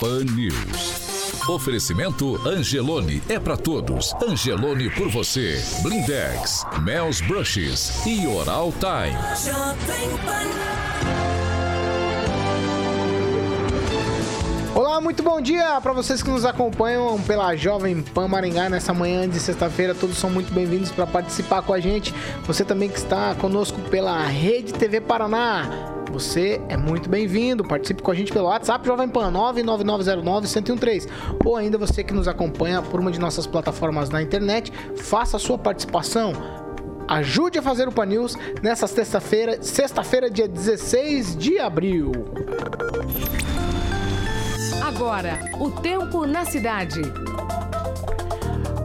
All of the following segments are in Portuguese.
Pan News. Oferecimento Angelone é para todos. Angelone por você. Blindex, Mel's Brushes e Oral Time. Olá, muito bom dia para vocês que nos acompanham pela Jovem Pan Maringá nessa manhã de sexta-feira. Todos são muito bem-vindos para participar com a gente. Você também que está conosco pela Rede TV Paraná você é muito bem-vindo. Participe com a gente pelo WhatsApp Jovem Pan 99909-1013. Ou ainda você que nos acompanha por uma de nossas plataformas na internet, faça a sua participação. Ajude a fazer o Pan News nessa sexta-feira, sexta-feira, dia 16 de abril. Agora, o tempo na cidade.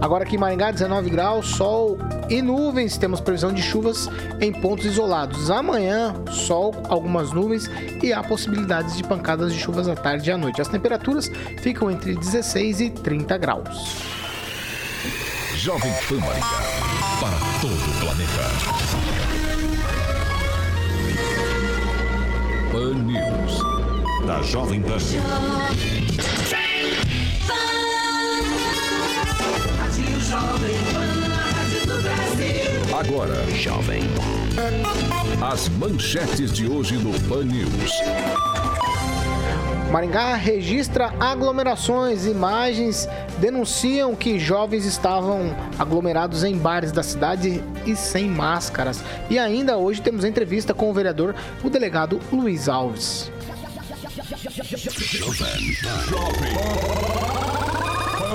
Agora aqui em Maringá, 19 graus, sol e nuvens. Temos previsão de chuvas em pontos isolados. Amanhã, sol, algumas nuvens e há possibilidades de pancadas de chuvas à tarde e à noite. As temperaturas ficam entre 16 e 30 graus. Jovem Pan Maringá, para todo o planeta. Pan News, da Jovem Pan. Agora, Jovem. As manchetes de hoje no Pan News. Maringá registra aglomerações. Imagens denunciam que jovens estavam aglomerados em bares da cidade e sem máscaras. E ainda hoje temos entrevista com o vereador, o delegado Luiz Alves. Jovem.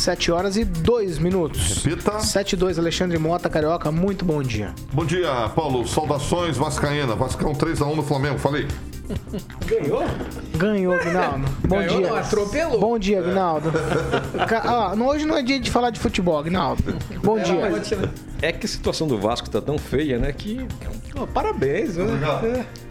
7 horas e 2 minutos. Repita. 7 e 2, Alexandre Mota, Carioca, muito bom dia. Bom dia, Paulo. Saudações Vascaína. Vascão 3x1 no Flamengo, falei. Ganhou? Ganhou, Aguinaldo. Bom Ganhou, dia. Não, atropelou. Bom dia, Aguinaldo. ah, hoje não é dia de falar de futebol, Aguinaldo. Bom é, dia. É que a situação do Vasco tá tão feia, né? Que. Oh, parabéns, né? É.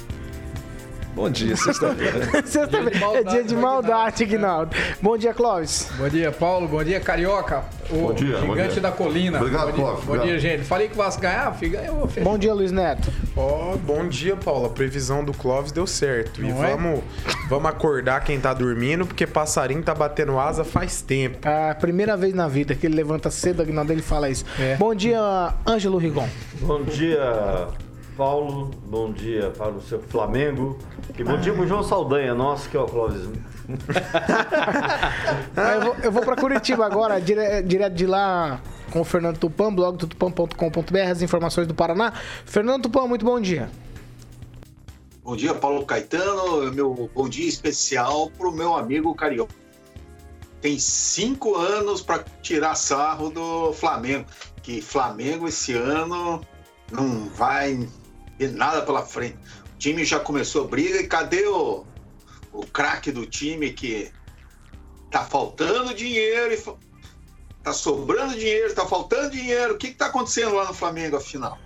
Bom dia, sexta-feira. sexta-feira. É dia de maldade, Guinaldo. Bom dia, Clóvis. Bom dia, Paulo. Bom dia, Carioca. O bom dia, gigante bom dia. da colina. Obrigado, bom dia, Clóvis. Bom dia, gente. Falei que o Vasco ganhar, ganhou. Bom dia, Luiz Neto. Ó, oh, bom dia, Paulo. A previsão do Clóvis deu certo. Não e é? vamos, vamos acordar quem tá dormindo, porque passarinho tá batendo asa faz tempo. A primeira vez na vida que ele levanta cedo, Aguinaldo, ele fala isso. É. Bom dia, Ângelo Rigon. Bom dia, Paulo, bom dia para o seu Flamengo. E bom dia para o João Saldanha, nosso que é o Clóvis. eu vou, eu vou para Curitiba agora, dire, direto de lá com o Fernando Tupan, blog do tupan.com.br, as informações do Paraná. Fernando Tupan, muito bom dia. Bom dia, Paulo Caetano. Meu bom dia especial para o meu amigo Carioca. Tem cinco anos para tirar sarro do Flamengo. Que Flamengo esse ano não vai e nada pela frente. O time já começou a briga e cadê o, o craque do time que tá faltando dinheiro e tá sobrando dinheiro, tá faltando dinheiro. O que, que tá acontecendo lá no Flamengo, afinal?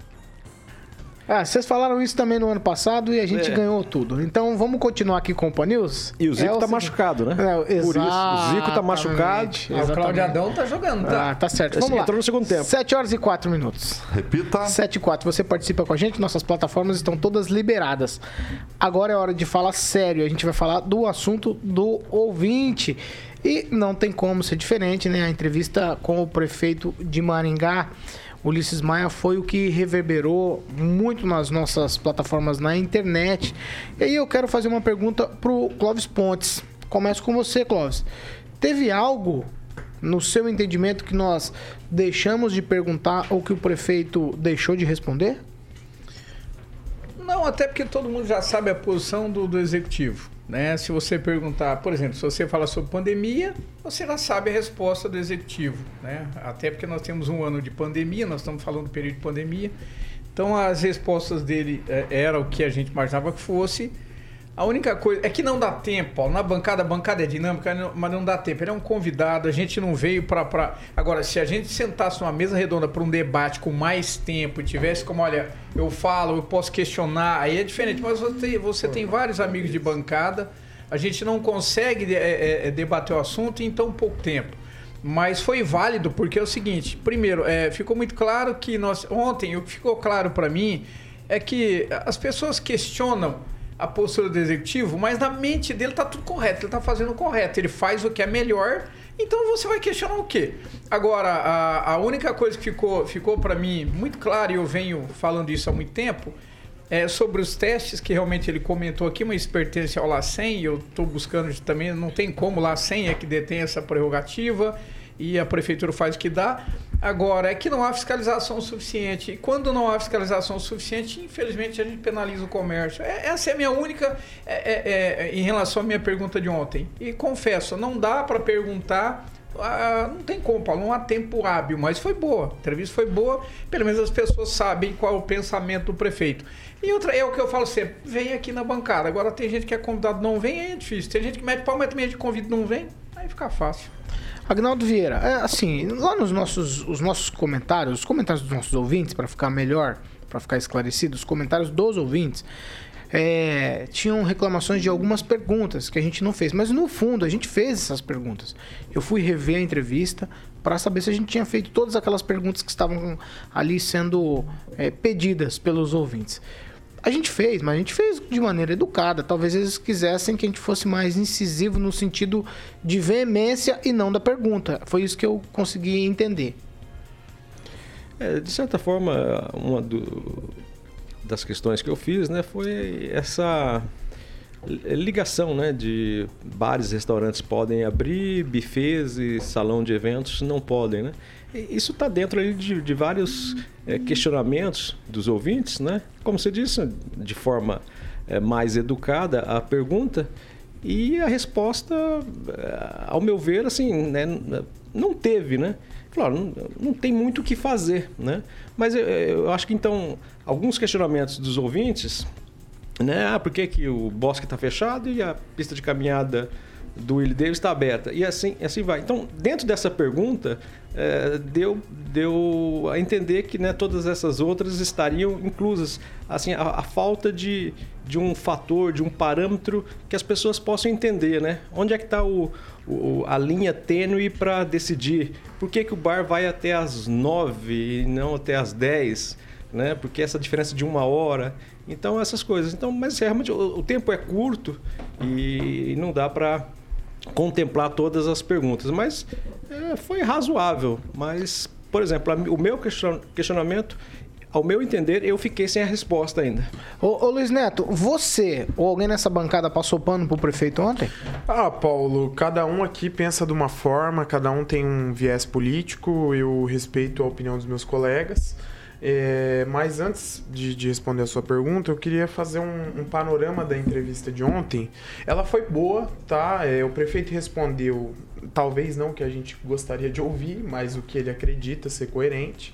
Ah, vocês falaram isso também no ano passado e a gente é. ganhou tudo. Então vamos continuar aqui com o Pan News? E o Zico é tá machucado, né? É, Por isso, o Zico tá machucado. Ah, o Claudio Adão tá jogando, tá? Ah, tá certo. Vamos lá. Entrou no segundo tempo. 7 horas e 4 minutos. Repita. 7 e 4. Você participa com a gente, nossas plataformas estão todas liberadas. Agora é hora de falar sério. A gente vai falar do assunto do ouvinte. E não tem como ser diferente, né? A entrevista com o prefeito de Maringá. Ulisses Maia foi o que reverberou muito nas nossas plataformas na internet. E aí eu quero fazer uma pergunta pro Clóvis Pontes. Começo com você, Clóvis. Teve algo no seu entendimento que nós deixamos de perguntar ou que o prefeito deixou de responder? Não, até porque todo mundo já sabe a posição do, do executivo. Né? Se você perguntar, por exemplo, se você fala sobre pandemia, você já sabe a resposta do executivo. Né? Até porque nós temos um ano de pandemia, nós estamos falando do período de pandemia. Então as respostas dele é, era o que a gente imaginava que fosse. A única coisa é que não dá tempo. Na bancada, a bancada é dinâmica, mas não dá tempo. Ele é um convidado, a gente não veio para. Pra... Agora, se a gente sentasse numa mesa redonda para um debate com mais tempo e tivesse como, olha, eu falo, eu posso questionar, aí é diferente. Mas você tem, você tem vários amigos de bancada, a gente não consegue é, é, é, debater o assunto em tão pouco tempo. Mas foi válido porque é o seguinte: primeiro, é, ficou muito claro que nós. Ontem, o que ficou claro para mim é que as pessoas questionam a postura do executivo, mas na mente dele tá tudo correto, ele tá fazendo o correto, ele faz o que é melhor, então você vai questionar o quê? Agora, a, a única coisa que ficou, ficou para mim muito clara, e eu venho falando isso há muito tempo, é sobre os testes que realmente ele comentou aqui, mas pertence ao LACEN, eu estou buscando também, não tem como, LACEN é que detém essa prerrogativa, e a prefeitura faz o que dá. Agora, é que não há fiscalização suficiente. E quando não há fiscalização suficiente, infelizmente a gente penaliza o comércio. É, essa é a minha única. É, é, é, em relação à minha pergunta de ontem. E confesso, não dá para perguntar. Ah, não tem como, Paulo, não há tempo hábil, mas foi boa. A entrevista foi boa, pelo menos as pessoas sabem qual é o pensamento do prefeito. E outra, é o que eu falo sempre: vem aqui na bancada. Agora tem gente que é convidado não vem, aí é difícil. Tem gente que mete pau, mas também gente convida não vem, aí fica fácil. Agnaldo Vieira, é, assim, lá nos nossos, os nossos comentários, os comentários dos nossos ouvintes, para ficar melhor, para ficar esclarecido, os comentários dos ouvintes, é, tinham reclamações de algumas perguntas que a gente não fez, mas no fundo a gente fez essas perguntas. Eu fui rever a entrevista para saber se a gente tinha feito todas aquelas perguntas que estavam ali sendo é, pedidas pelos ouvintes. A gente fez, mas a gente fez de maneira educada. Talvez eles quisessem que a gente fosse mais incisivo no sentido de veemência e não da pergunta. Foi isso que eu consegui entender. É, de certa forma, uma do, das questões que eu fiz né, foi essa ligação né, de bares e restaurantes podem abrir, bufês e salão de eventos não podem. Né? Isso está dentro ali de, de vários é, questionamentos dos ouvintes, né? Como você disse, de forma é, mais educada a pergunta e a resposta, é, ao meu ver, assim, né, não teve, né? Claro, não, não tem muito o que fazer, né? Mas eu, eu, acho que então alguns questionamentos dos ouvintes, né? Ah, por que, que o bosque está fechado e a pista de caminhada do Willie Davis está aberta. E assim, assim vai. Então, dentro dessa pergunta, é, deu, deu a entender que né, todas essas outras estariam inclusas. Assim, a, a, falta de, de um fator, de um parâmetro que as pessoas possam entender, né? Onde é que está o, o, a linha tênue para decidir por que, que o bar vai até as nove e não até as dez, né? Porque essa diferença de uma hora. Então, essas coisas. Então, mas realmente o, o tempo é curto e não dá para contemplar todas as perguntas, mas é, foi razoável. Mas, por exemplo, o meu questionamento, ao meu entender, eu fiquei sem a resposta ainda. Ô, ô, Luiz Neto, você ou alguém nessa bancada passou pano pro prefeito ontem? Ah, Paulo, cada um aqui pensa de uma forma, cada um tem um viés político, eu respeito a opinião dos meus colegas. É, mas antes de, de, responder a sua pergunta, eu queria fazer um, um, panorama da entrevista de ontem. Ela foi boa, tá? É, o prefeito respondeu, talvez não o que a gente gostaria de ouvir, mas o que ele acredita ser coerente.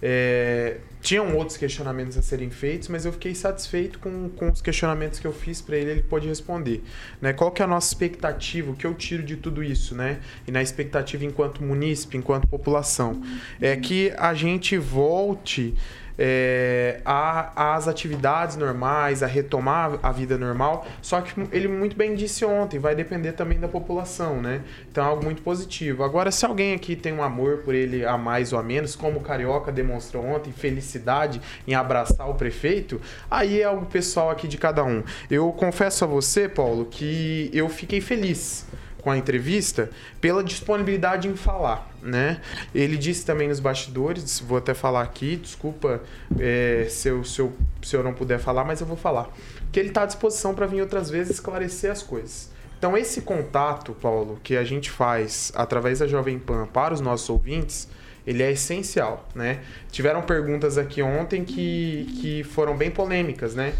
É, tinham outros questionamentos a serem feitos, mas eu fiquei satisfeito com, com os questionamentos que eu fiz para ele, ele pode responder. Né? Qual que é a nossa expectativa, o que eu tiro de tudo isso, né? E na expectativa enquanto munícipe, enquanto população, é que a gente volte é, a, as atividades normais, a retomar a vida normal. Só que ele muito bem disse ontem, vai depender também da população, né? Então é algo muito positivo. Agora, se alguém aqui tem um amor por ele a mais ou a menos, como o Carioca demonstrou ontem, felicidade em abraçar o prefeito, aí é o pessoal aqui de cada um. Eu confesso a você, Paulo, que eu fiquei feliz com a entrevista pela disponibilidade em falar, né? Ele disse também nos bastidores, vou até falar aqui, desculpa é, se, eu, se, eu, se eu não puder falar, mas eu vou falar, que ele está à disposição para vir outras vezes esclarecer as coisas. Então esse contato, Paulo, que a gente faz através da Jovem Pan para os nossos ouvintes, ele é essencial, né? Tiveram perguntas aqui ontem que, que foram bem polêmicas, né?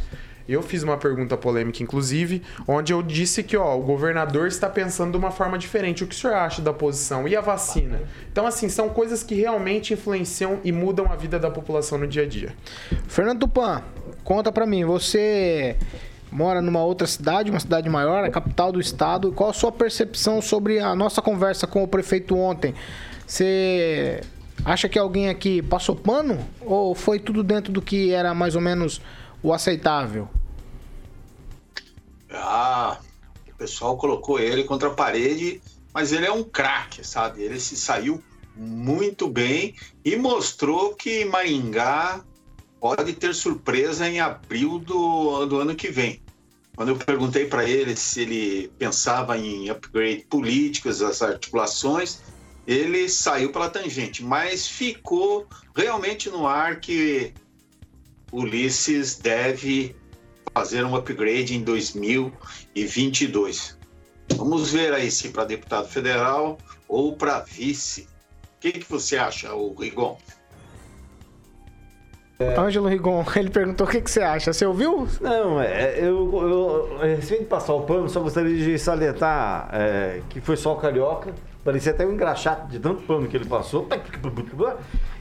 Eu fiz uma pergunta polêmica, inclusive, onde eu disse que ó, o governador está pensando de uma forma diferente. O que o senhor acha da posição? E a vacina? Então, assim, são coisas que realmente influenciam e mudam a vida da população no dia a dia. Fernando Tupan, conta pra mim, você mora numa outra cidade, uma cidade maior, a capital do estado. Qual a sua percepção sobre a nossa conversa com o prefeito ontem? Você acha que alguém aqui passou pano ou foi tudo dentro do que era mais ou menos o aceitável? Ah, o pessoal colocou ele contra a parede, mas ele é um craque, sabe? Ele se saiu muito bem e mostrou que Maringá pode ter surpresa em abril do, do ano que vem. Quando eu perguntei para ele se ele pensava em upgrade políticas, as articulações, ele saiu pela tangente, mas ficou realmente no ar que Ulisses deve fazer um upgrade em 2022. Vamos ver aí se para deputado federal ou para vice. O que, que você acha, o Rigon? É... Ângelo Rigon, ele perguntou o que, que você acha. Você ouviu? Não, é, eu, eu, sem passar o pano, só gostaria de salientar é, que foi só o Carioca. Parecia até um engraxate de tanto pano que ele passou.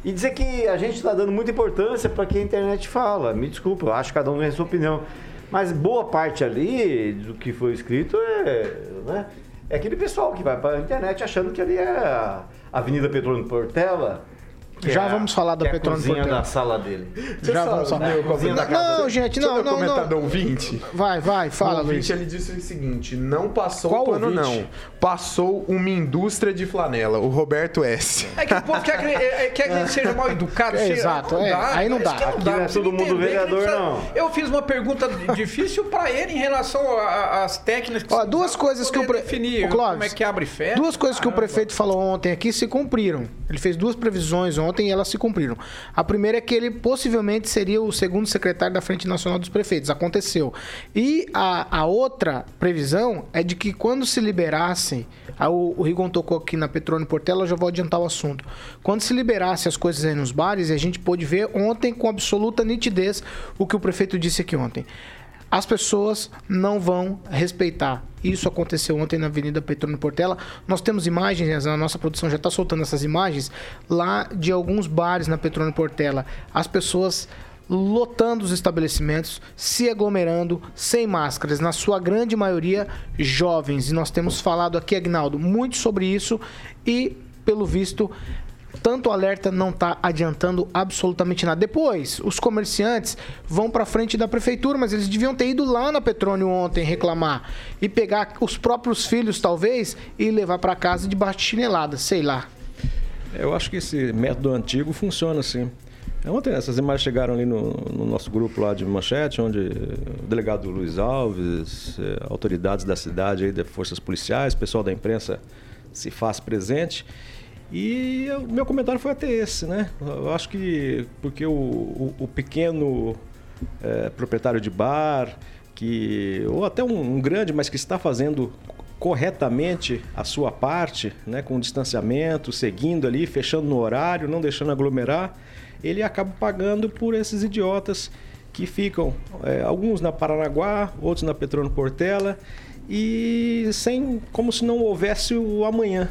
E dizer que a gente está dando muita importância para que a internet fala. Me desculpa, eu acho que cada um tem a sua opinião. Mas boa parte ali do que foi escrito é, né, é aquele pessoal que vai para a internet achando que ali é a Avenida Petróleo Portela já é, vamos falar da Petrônio Portela. da sala dele. Já vamos falar. Meu, cozinha da casa não, gente, não, não, não. do ouvinte. Vai, vai, fala, o ouvinte, ele disse o seguinte, não passou Qual pano, ouvinte? não. Passou uma indústria de flanela, o Roberto S. É que o povo quer que, é, quer que ele seja mal educado. É, exato, é, aí não dá. Aqui não é todo mundo vereador, não. Eu fiz uma pergunta difícil para ele em relação às técnicas que Ó, duas coisas que o pre... definir Clóvis, como é que abre fé. Duas coisas que o prefeito falou ontem aqui se cumpriram. Ele fez duas previsões ontem e elas se cumpriram. A primeira é que ele possivelmente seria o segundo secretário da Frente Nacional dos Prefeitos. Aconteceu. E a, a outra previsão é de que quando se liberassem, o, o Rigon tocou aqui na Petrônio Portela, eu já vou adiantar o assunto. Quando se liberasse as coisas aí nos bares, a gente pôde ver ontem com absoluta nitidez o que o prefeito disse aqui ontem as pessoas não vão respeitar. Isso aconteceu ontem na Avenida Petrônio Portela. Nós temos imagens, a nossa produção já está soltando essas imagens, lá de alguns bares na Petrônio Portela. As pessoas lotando os estabelecimentos, se aglomerando, sem máscaras, na sua grande maioria jovens. E nós temos falado aqui, Agnaldo, muito sobre isso e, pelo visto, tanto alerta não está adiantando absolutamente nada. Depois, os comerciantes vão para frente da prefeitura, mas eles deviam ter ido lá na Petrônio ontem reclamar e pegar os próprios filhos, talvez, e levar para casa debaixo de chinelada, sei lá. Eu acho que esse método antigo funciona assim. Ontem essas imagens chegaram ali no, no, nosso grupo lá de Manchete, onde o delegado Luiz Alves, eh, autoridades da cidade, aí, de forças policiais, pessoal da imprensa se faz presente. E o meu comentário foi até esse, né? Eu acho que porque o, o, o pequeno é, proprietário de bar, que ou até um, um, grande, mas que está fazendo corretamente a sua parte, né, com distanciamento, seguindo ali, fechando no horário, não deixando aglomerar, ele acaba pagando por esses idiotas que ficam, é, alguns na Paranaguá, outros na Petrônio Portela, e sem como se não houvesse o amanhã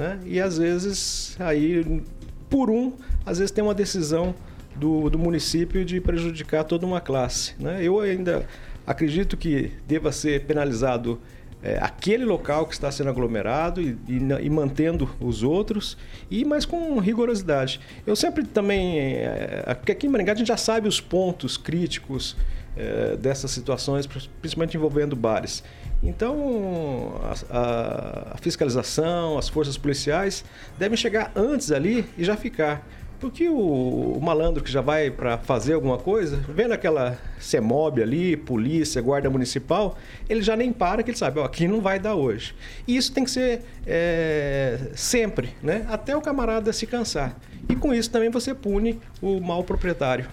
né? E às vezes, aí, por um, às vezes tem uma decisão do, do município de prejudicar toda uma classe. Né? Eu ainda acredito que deva ser penalizado é, aquele local que está sendo aglomerado e, e, e, mantendo os outros, e mas com rigorosidade. Eu sempre também, é, aqui em Maringá a gente já sabe os pontos críticos é, dessas situações, principalmente envolvendo bares. Então, a, a, fiscalização, as forças policiais devem chegar antes ali e já ficar. Porque o, o malandro que já vai para fazer alguma coisa, vendo aquela CEMOB ali, polícia, guarda municipal, ele já nem para, que ele sabe, ó, aqui não vai dar hoje. E isso tem que ser é, sempre, né? Até o camarada se cansar. E com isso também você pune o mau proprietário.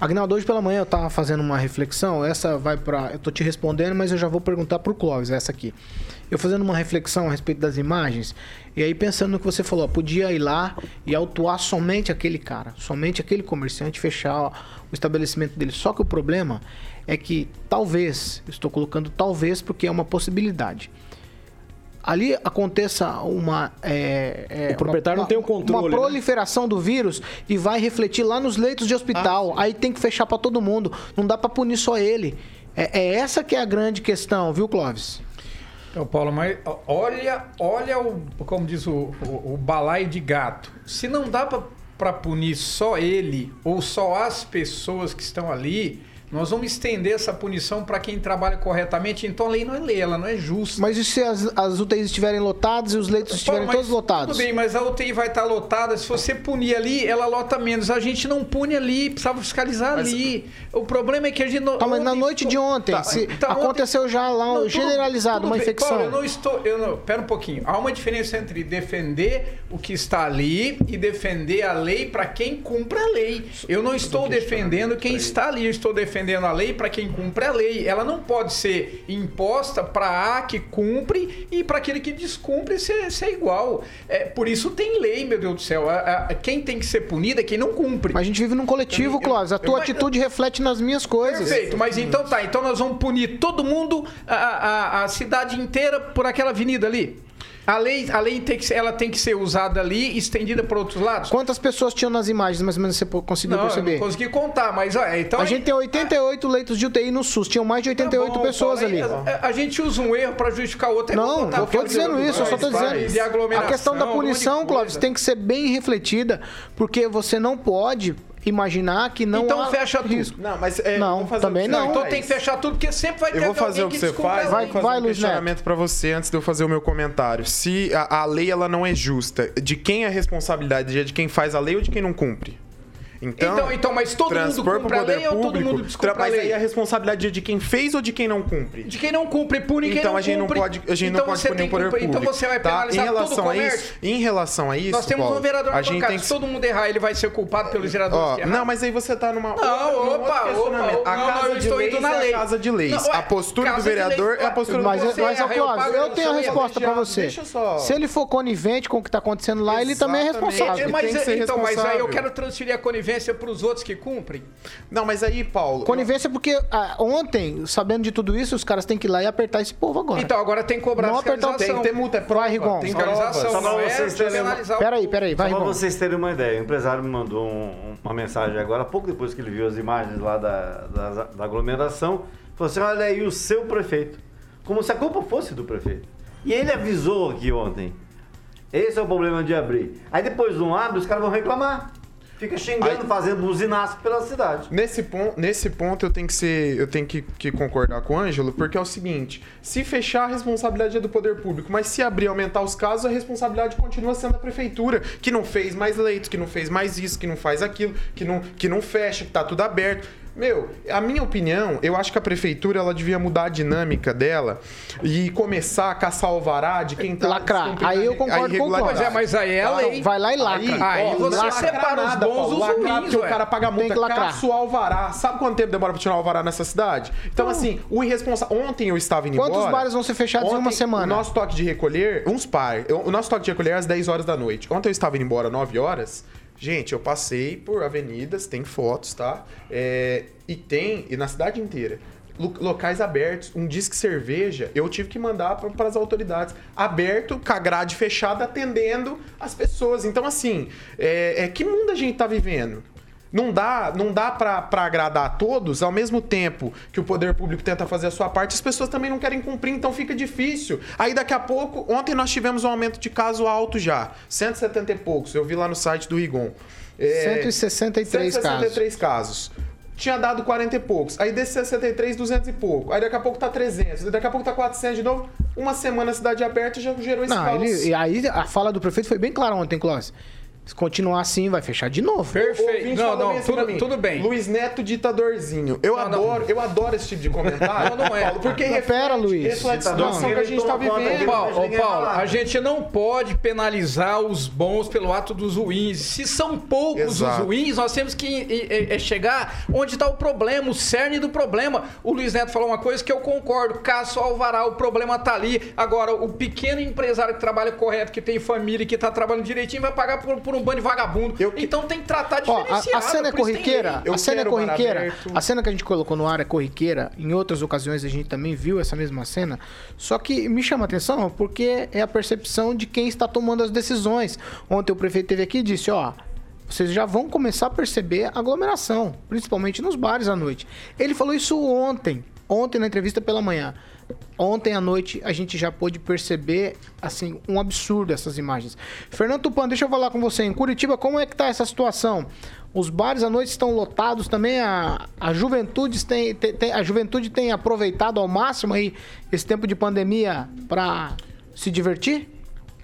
Agnaldo, hoje pela manhã eu estava fazendo uma reflexão, essa vai para, eu tô te respondendo, mas eu já vou perguntar pro Clóvis essa aqui. Eu fazendo uma reflexão a respeito das imagens, e aí pensando no que você falou, podia ir lá e autuar somente aquele cara, somente aquele comerciante, fechar o estabelecimento dele. Só que o problema é que talvez, estou colocando talvez porque é uma possibilidade ali aconteça uma. É, é, o proprietário uma, não tem o controle. Uma né? proliferação né? do vírus e vai refletir lá nos leitos de hospital. Ah, Aí tem que fechar para todo mundo. Não dá para punir só ele. É, é, essa que é a grande questão, viu, Clóvis? Então, Paulo, mas olha, olha o, como diz o, o, o balaio de gato. Se não dá para punir só ele ou só as pessoas que estão ali, nós vamos estender essa punição para quem trabalha corretamente. Então a lei não é lei, ela não é justa. Mas e se as, as UTIs estiverem lotadas e os leitos estiverem todos lotados? Tudo bem, mas a UTI vai estar lotada. Se você punir ali, ela lota menos. A gente não pune ali, precisava fiscalizar mas... ali. O problema é que a gente não. Tá, mas na noite de ontem, tá, se então, aconteceu ontem... já lá não, generalizado, tudo, tudo uma bem. infecção. Paulo, eu não estou. Eu não, pera um pouquinho. Há uma diferença entre defender o que está ali e defender a lei para quem cumpre a lei. Eu não estou defendendo quem está ali, eu estou defendendo a lei para quem cumpre a lei. Ela não pode ser imposta para a que cumpre e para aquele que descumpre ser, ser igual. É, por isso tem lei, meu Deus do céu. A, a, quem tem que ser punido é quem não cumpre. Mas a gente vive num coletivo, Clóvis. A tua eu, atitude eu, reflete nas minhas coisas. Perfeito, mas então tá. Então nós vamos punir todo mundo, a, a, a cidade inteira, por aquela avenida ali. A lei, a lei tem que ser, ela tem que ser usada ali e estendida para outros lados. Quantas pessoas tinham nas imagens, mais ou menos você conseguiu não, perceber? Eu não consegui contar, mas ó, então a gente tem 88 leitos de UTI no SUS, tinham mais de 88 tá bom, pessoas ali. A, a, gente usa um erro para justificar o outro. Não, eu tô dizendo isso, eu só tô dizendo. A questão da punição, Clóvis, tem que ser bem refletida, porque você não pode imaginar que não então há fecha risco. Não, mas é, não, também não. Então tem que fechar tudo porque sempre vai ter Eu vou fazer o que, você faz, vai, fazer vai, um questionamento para você antes de eu fazer o meu comentário. Se a, a lei ela não é justa, de quem é a responsabilidade? De quem faz a lei ou de quem não cumpre? Então, então, então, mas todo mundo cumpre a lei público, ou todo mundo descumpre lei? Mas aí a responsabilidade é de quem fez ou de quem não cumpre? De quem não cumpre, pune quem então, não a gente cumpre. Não pode, a gente então não pode punir o poder cumprir. público. Então você vai penalizar tá? em relação todo o comércio? A isso, em relação a isso, Nós temos Paulo, um vereador a gente tem que... se todo mundo errar, ele vai ser culpado pelos vereadores oh, Não, mas aí você tá numa... Não, opa, opa, A casa de leis é a casa de leis. A postura do vereador é a postura do Mas, mas Cláudio, eu tenho a resposta pra você. Se ele for conivente com o que tá acontecendo lá, ele também é responsável. Então, mas aí eu quero transferir a conivência pros outros que cumprem. Não, mas aí, Paulo. Conivência, eu... porque ah, ontem, sabendo de tudo isso, os caras têm que ir lá e apertar esse povo agora. Então, agora tem que cobrar Não apertar o Tem que ter multa, é prova. Rigon. Tem fiscalização. Só pra vocês terem uma... Peraí, peraí, vai, Só pra vocês terem uma ideia, o empresário me mandou um, uma mensagem agora, pouco depois que ele viu as imagens lá da, da, da aglomeração, falou assim, olha aí o seu prefeito. Como se a culpa fosse do prefeito. E ele avisou aqui ontem. Esse é o problema de abrir. Aí depois não abre, os caras vão reclamar fica xingando, Aí, fazendo buzinaço pela cidade. Nesse ponto, nesse ponto eu tenho que ser, eu tenho que, que, concordar com o Ângelo, porque é o seguinte: se fechar, a responsabilidade é do poder público, mas se abrir aumentar os casos, a responsabilidade continua sendo da prefeitura, que não fez mais leitos, que não fez mais isso, que não faz aquilo, que não, que não fecha, que tá tudo aberto. Meu, a minha opinião, eu acho que a prefeitura ela devia mudar a dinâmica dela e começar a caçar o alvará de quem tá lacrar. Aí eu concordo com o Mas, é, mas aí é lei. Vai lá e lacra. Aí, aí ó, você separa os bons dos ruins, porque o cara paga multa, caça o alvará. Sabe quanto tempo demora pra tirar o alvará nessa cidade? Então, assim, o irresponsável... Ontem eu estava indo Quantos embora... Quantos bares vão ser fechados ontem, em uma semana? O nosso toque de recolher... Uns par. O nosso toque de recolher é às 10 horas da noite. Ontem eu estava indo embora às 9 horas... Gente, eu passei por avenidas, tem fotos, tá? É, e tem, e na cidade inteira, locais abertos, um disque cerveja, eu tive que mandar para as autoridades, aberto, com a grade fechada, atendendo as pessoas. Então, assim, é, é, que mundo a gente tá vivendo? Não dá, não dá para agradar a todos, ao mesmo tempo que o poder público tenta fazer a sua parte, as pessoas também não querem cumprir, então fica difícil. Aí daqui a pouco, ontem nós tivemos um aumento de caso alto já, 170 e poucos, eu vi lá no site do Rigon. É, 163, 163 casos. casos tinha dado 40 e poucos. Aí desse 63, 200 e pouco. Aí daqui a pouco tá 300. Daqui a pouco tá 400 de novo. Uma semana a cidade aberta já gerou esse Não, ele, e aí a fala do prefeito foi bem clara ontem, Clóvis. Se continuar assim, vai fechar de novo. Perfeito. Não, não, tudo, tudo, bem. Luiz Neto ditadorzinho. Eu não, adoro, não. eu adoro esse tipo de comentário. Não, não é. Paulo, porque pera, Luiz. Reflete a situação que a gente está vivendo. Paulo, Paulo, a gente não pode penalizar os bons pelo ato dos ruins. Se são poucos Exato. os ruins, nós temos que é, é chegar onde está o problema, o cerne do problema. O Luiz Neto falou uma coisa que eu concordo. Caso Alvará, o problema tá ali. Agora, o pequeno empresário que trabalha correto, que tem família, que está trabalhando direitinho, vai pagar por, por um bando de vagabundo. Eu... Então tem que tratar diferenciado. Ó, a, a cena é corriqueira. A cena é corriqueira. A cena que a gente colocou no ar é corriqueira. Em outras ocasiões a gente também viu essa mesma cena. Só que me chama a atenção porque é a percepção de quem está tomando as decisões. Ontem o prefeito teve aqui e disse, ó, vocês já vão começar a perceber aglomeração, principalmente nos bares à noite. Ele falou isso ontem, ontem na entrevista pela manhã. Ontem à noite a gente já pôde perceber assim um absurdo essas imagens. Fernando Tupan, deixa eu falar com você. Em Curitiba, como é que tá essa situação? Os bares à noite estão lotados também. A, a, juventude, tem, tem, a juventude tem aproveitado ao máximo aí esse tempo de pandemia para se divertir?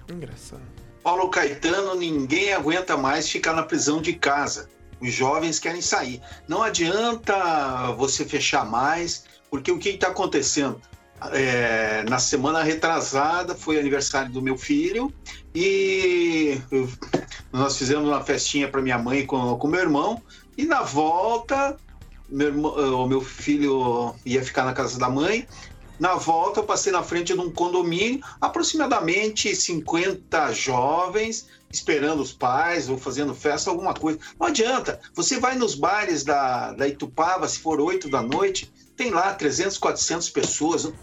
Engraçado. Paulo Caetano, ninguém aguenta mais ficar na prisão de casa. Os jovens querem sair. Não adianta você fechar mais, porque o que está acontecendo? é, na semana retrasada foi aniversário do meu filho e nós fizemos uma festinha para minha mãe com, com meu irmão e na volta meu irmão, o meu filho ia ficar na casa da mãe na volta eu passei na frente de um condomínio aproximadamente 50 jovens esperando os pais ou fazendo festa alguma coisa não adianta você vai nos bares da, da Itupava se for 8 da noite tem lá 300, 400 pessoas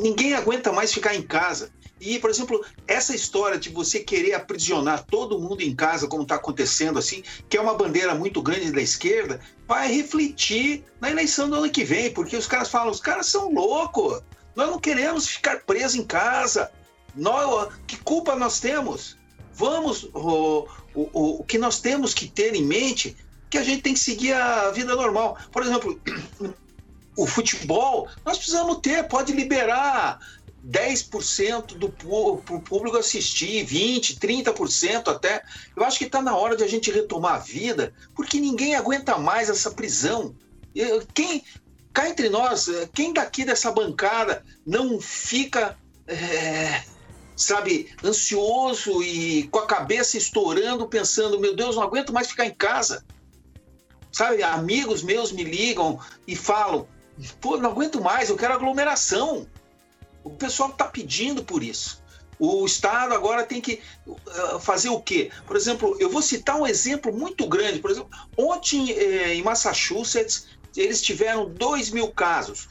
ninguém aguenta mais ficar em casa. E, por exemplo, essa história de você querer aprisionar todo mundo em casa, como está acontecendo assim, que é uma bandeira muito grande da esquerda, vai refletir na eleição do ano que vem, porque os caras falam, os caras são loucos, nós não queremos ficar presos em casa. Nós, que culpa nós temos? Vamos, o, o, o que nós temos que ter em mente que a gente tem que seguir a vida normal. Por exemplo, o futebol, nós precisamos ter, pode liberar 10% do público assistir, 20%, 30% até. Eu acho que está na hora de a gente retomar a vida, porque ninguém aguenta mais essa prisão. Quem, cá entre nós, quem daqui dessa bancada não fica, é, sabe, ansioso e com a cabeça estourando, pensando: meu Deus, não aguento mais ficar em casa? Sabe, amigos meus me ligam e falam: Pô, não aguento mais, eu quero aglomeração. O pessoal está pedindo por isso. O Estado agora tem que uh, fazer o quê? Por exemplo, eu vou citar um exemplo muito grande. Por exemplo, ontem eh, em Massachusetts, eles tiveram 2 mil casos.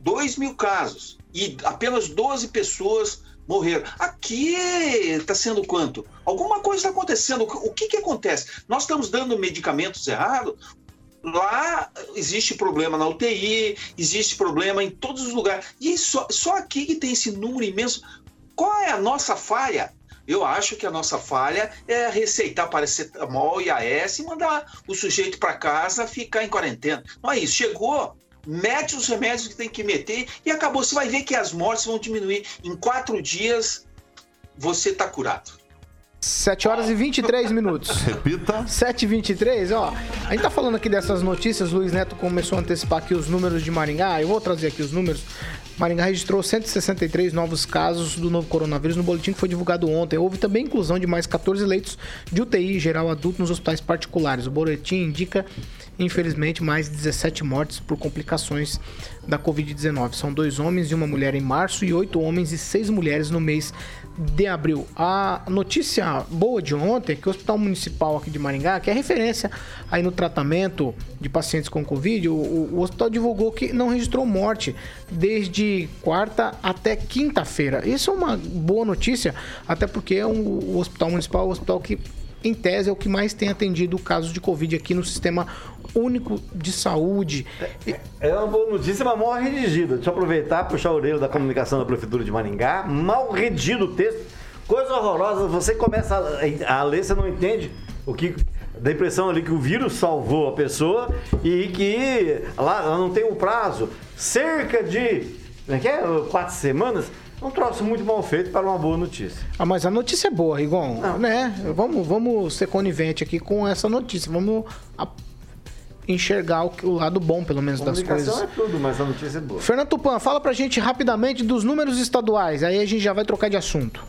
2 mil casos. E apenas 12 pessoas morreram. Aqui está sendo quanto? Alguma coisa está acontecendo. O que, que acontece? Nós estamos dando medicamentos errados, Lá existe problema na UTI, existe problema em todos os lugares. E só, só aqui que tem esse número imenso. Qual é a nossa falha? Eu acho que a nossa falha é receitar paracetamol e AS e mandar o sujeito para casa ficar em quarentena. Não é isso. Chegou, mete os remédios que tem que meter e acabou. Você vai ver que as mortes vão diminuir. Em quatro dias, você está curado. 7 horas e 23 minutos. Repita. 7 e 23, ó. A gente tá falando aqui dessas notícias. Luiz Neto começou a antecipar aqui os números de Maringá. Eu vou trazer aqui os números. Maringá registrou 163 novos casos do novo coronavírus no boletim que foi divulgado ontem. Houve também inclusão de mais 14 leitos de UTI geral adulto nos hospitais particulares. O boletim indica, infelizmente, mais 17 mortes por complicações da Covid-19. São dois homens e uma mulher em março e oito homens e seis mulheres no mês de abril. A notícia boa de ontem é que o Hospital Municipal aqui de Maringá, que é referência aí no tratamento de pacientes com Covid, o, o hospital divulgou que não registrou morte desde quarta até quinta-feira. Isso é uma boa notícia, até porque é um, o Hospital Municipal é um hospital que em tese, é o que mais tem atendido casos de Covid aqui no Sistema Único de Saúde. É uma boa notícia, mas mal redigida. Deixa eu aproveitar e puxar a orelha da comunicação da Prefeitura de Maringá. Mal redigido o texto. Coisa horrorosa. Você começa a, a ler, você não entende o que. Dá a impressão ali que o vírus salvou a pessoa e que lá não tem um prazo. Cerca de. É é? Quatro semanas. Um troço muito mal feito para uma boa notícia. Ah, mas a notícia é boa, Rigon, Não. né? Vamos, vamos ser conivente aqui com essa notícia. Vamos a- enxergar o, o lado bom, pelo menos, das coisas. é tudo, mas a notícia é boa. Fernando Tupan, fala pra gente rapidamente dos números estaduais. Aí a gente já vai trocar de assunto.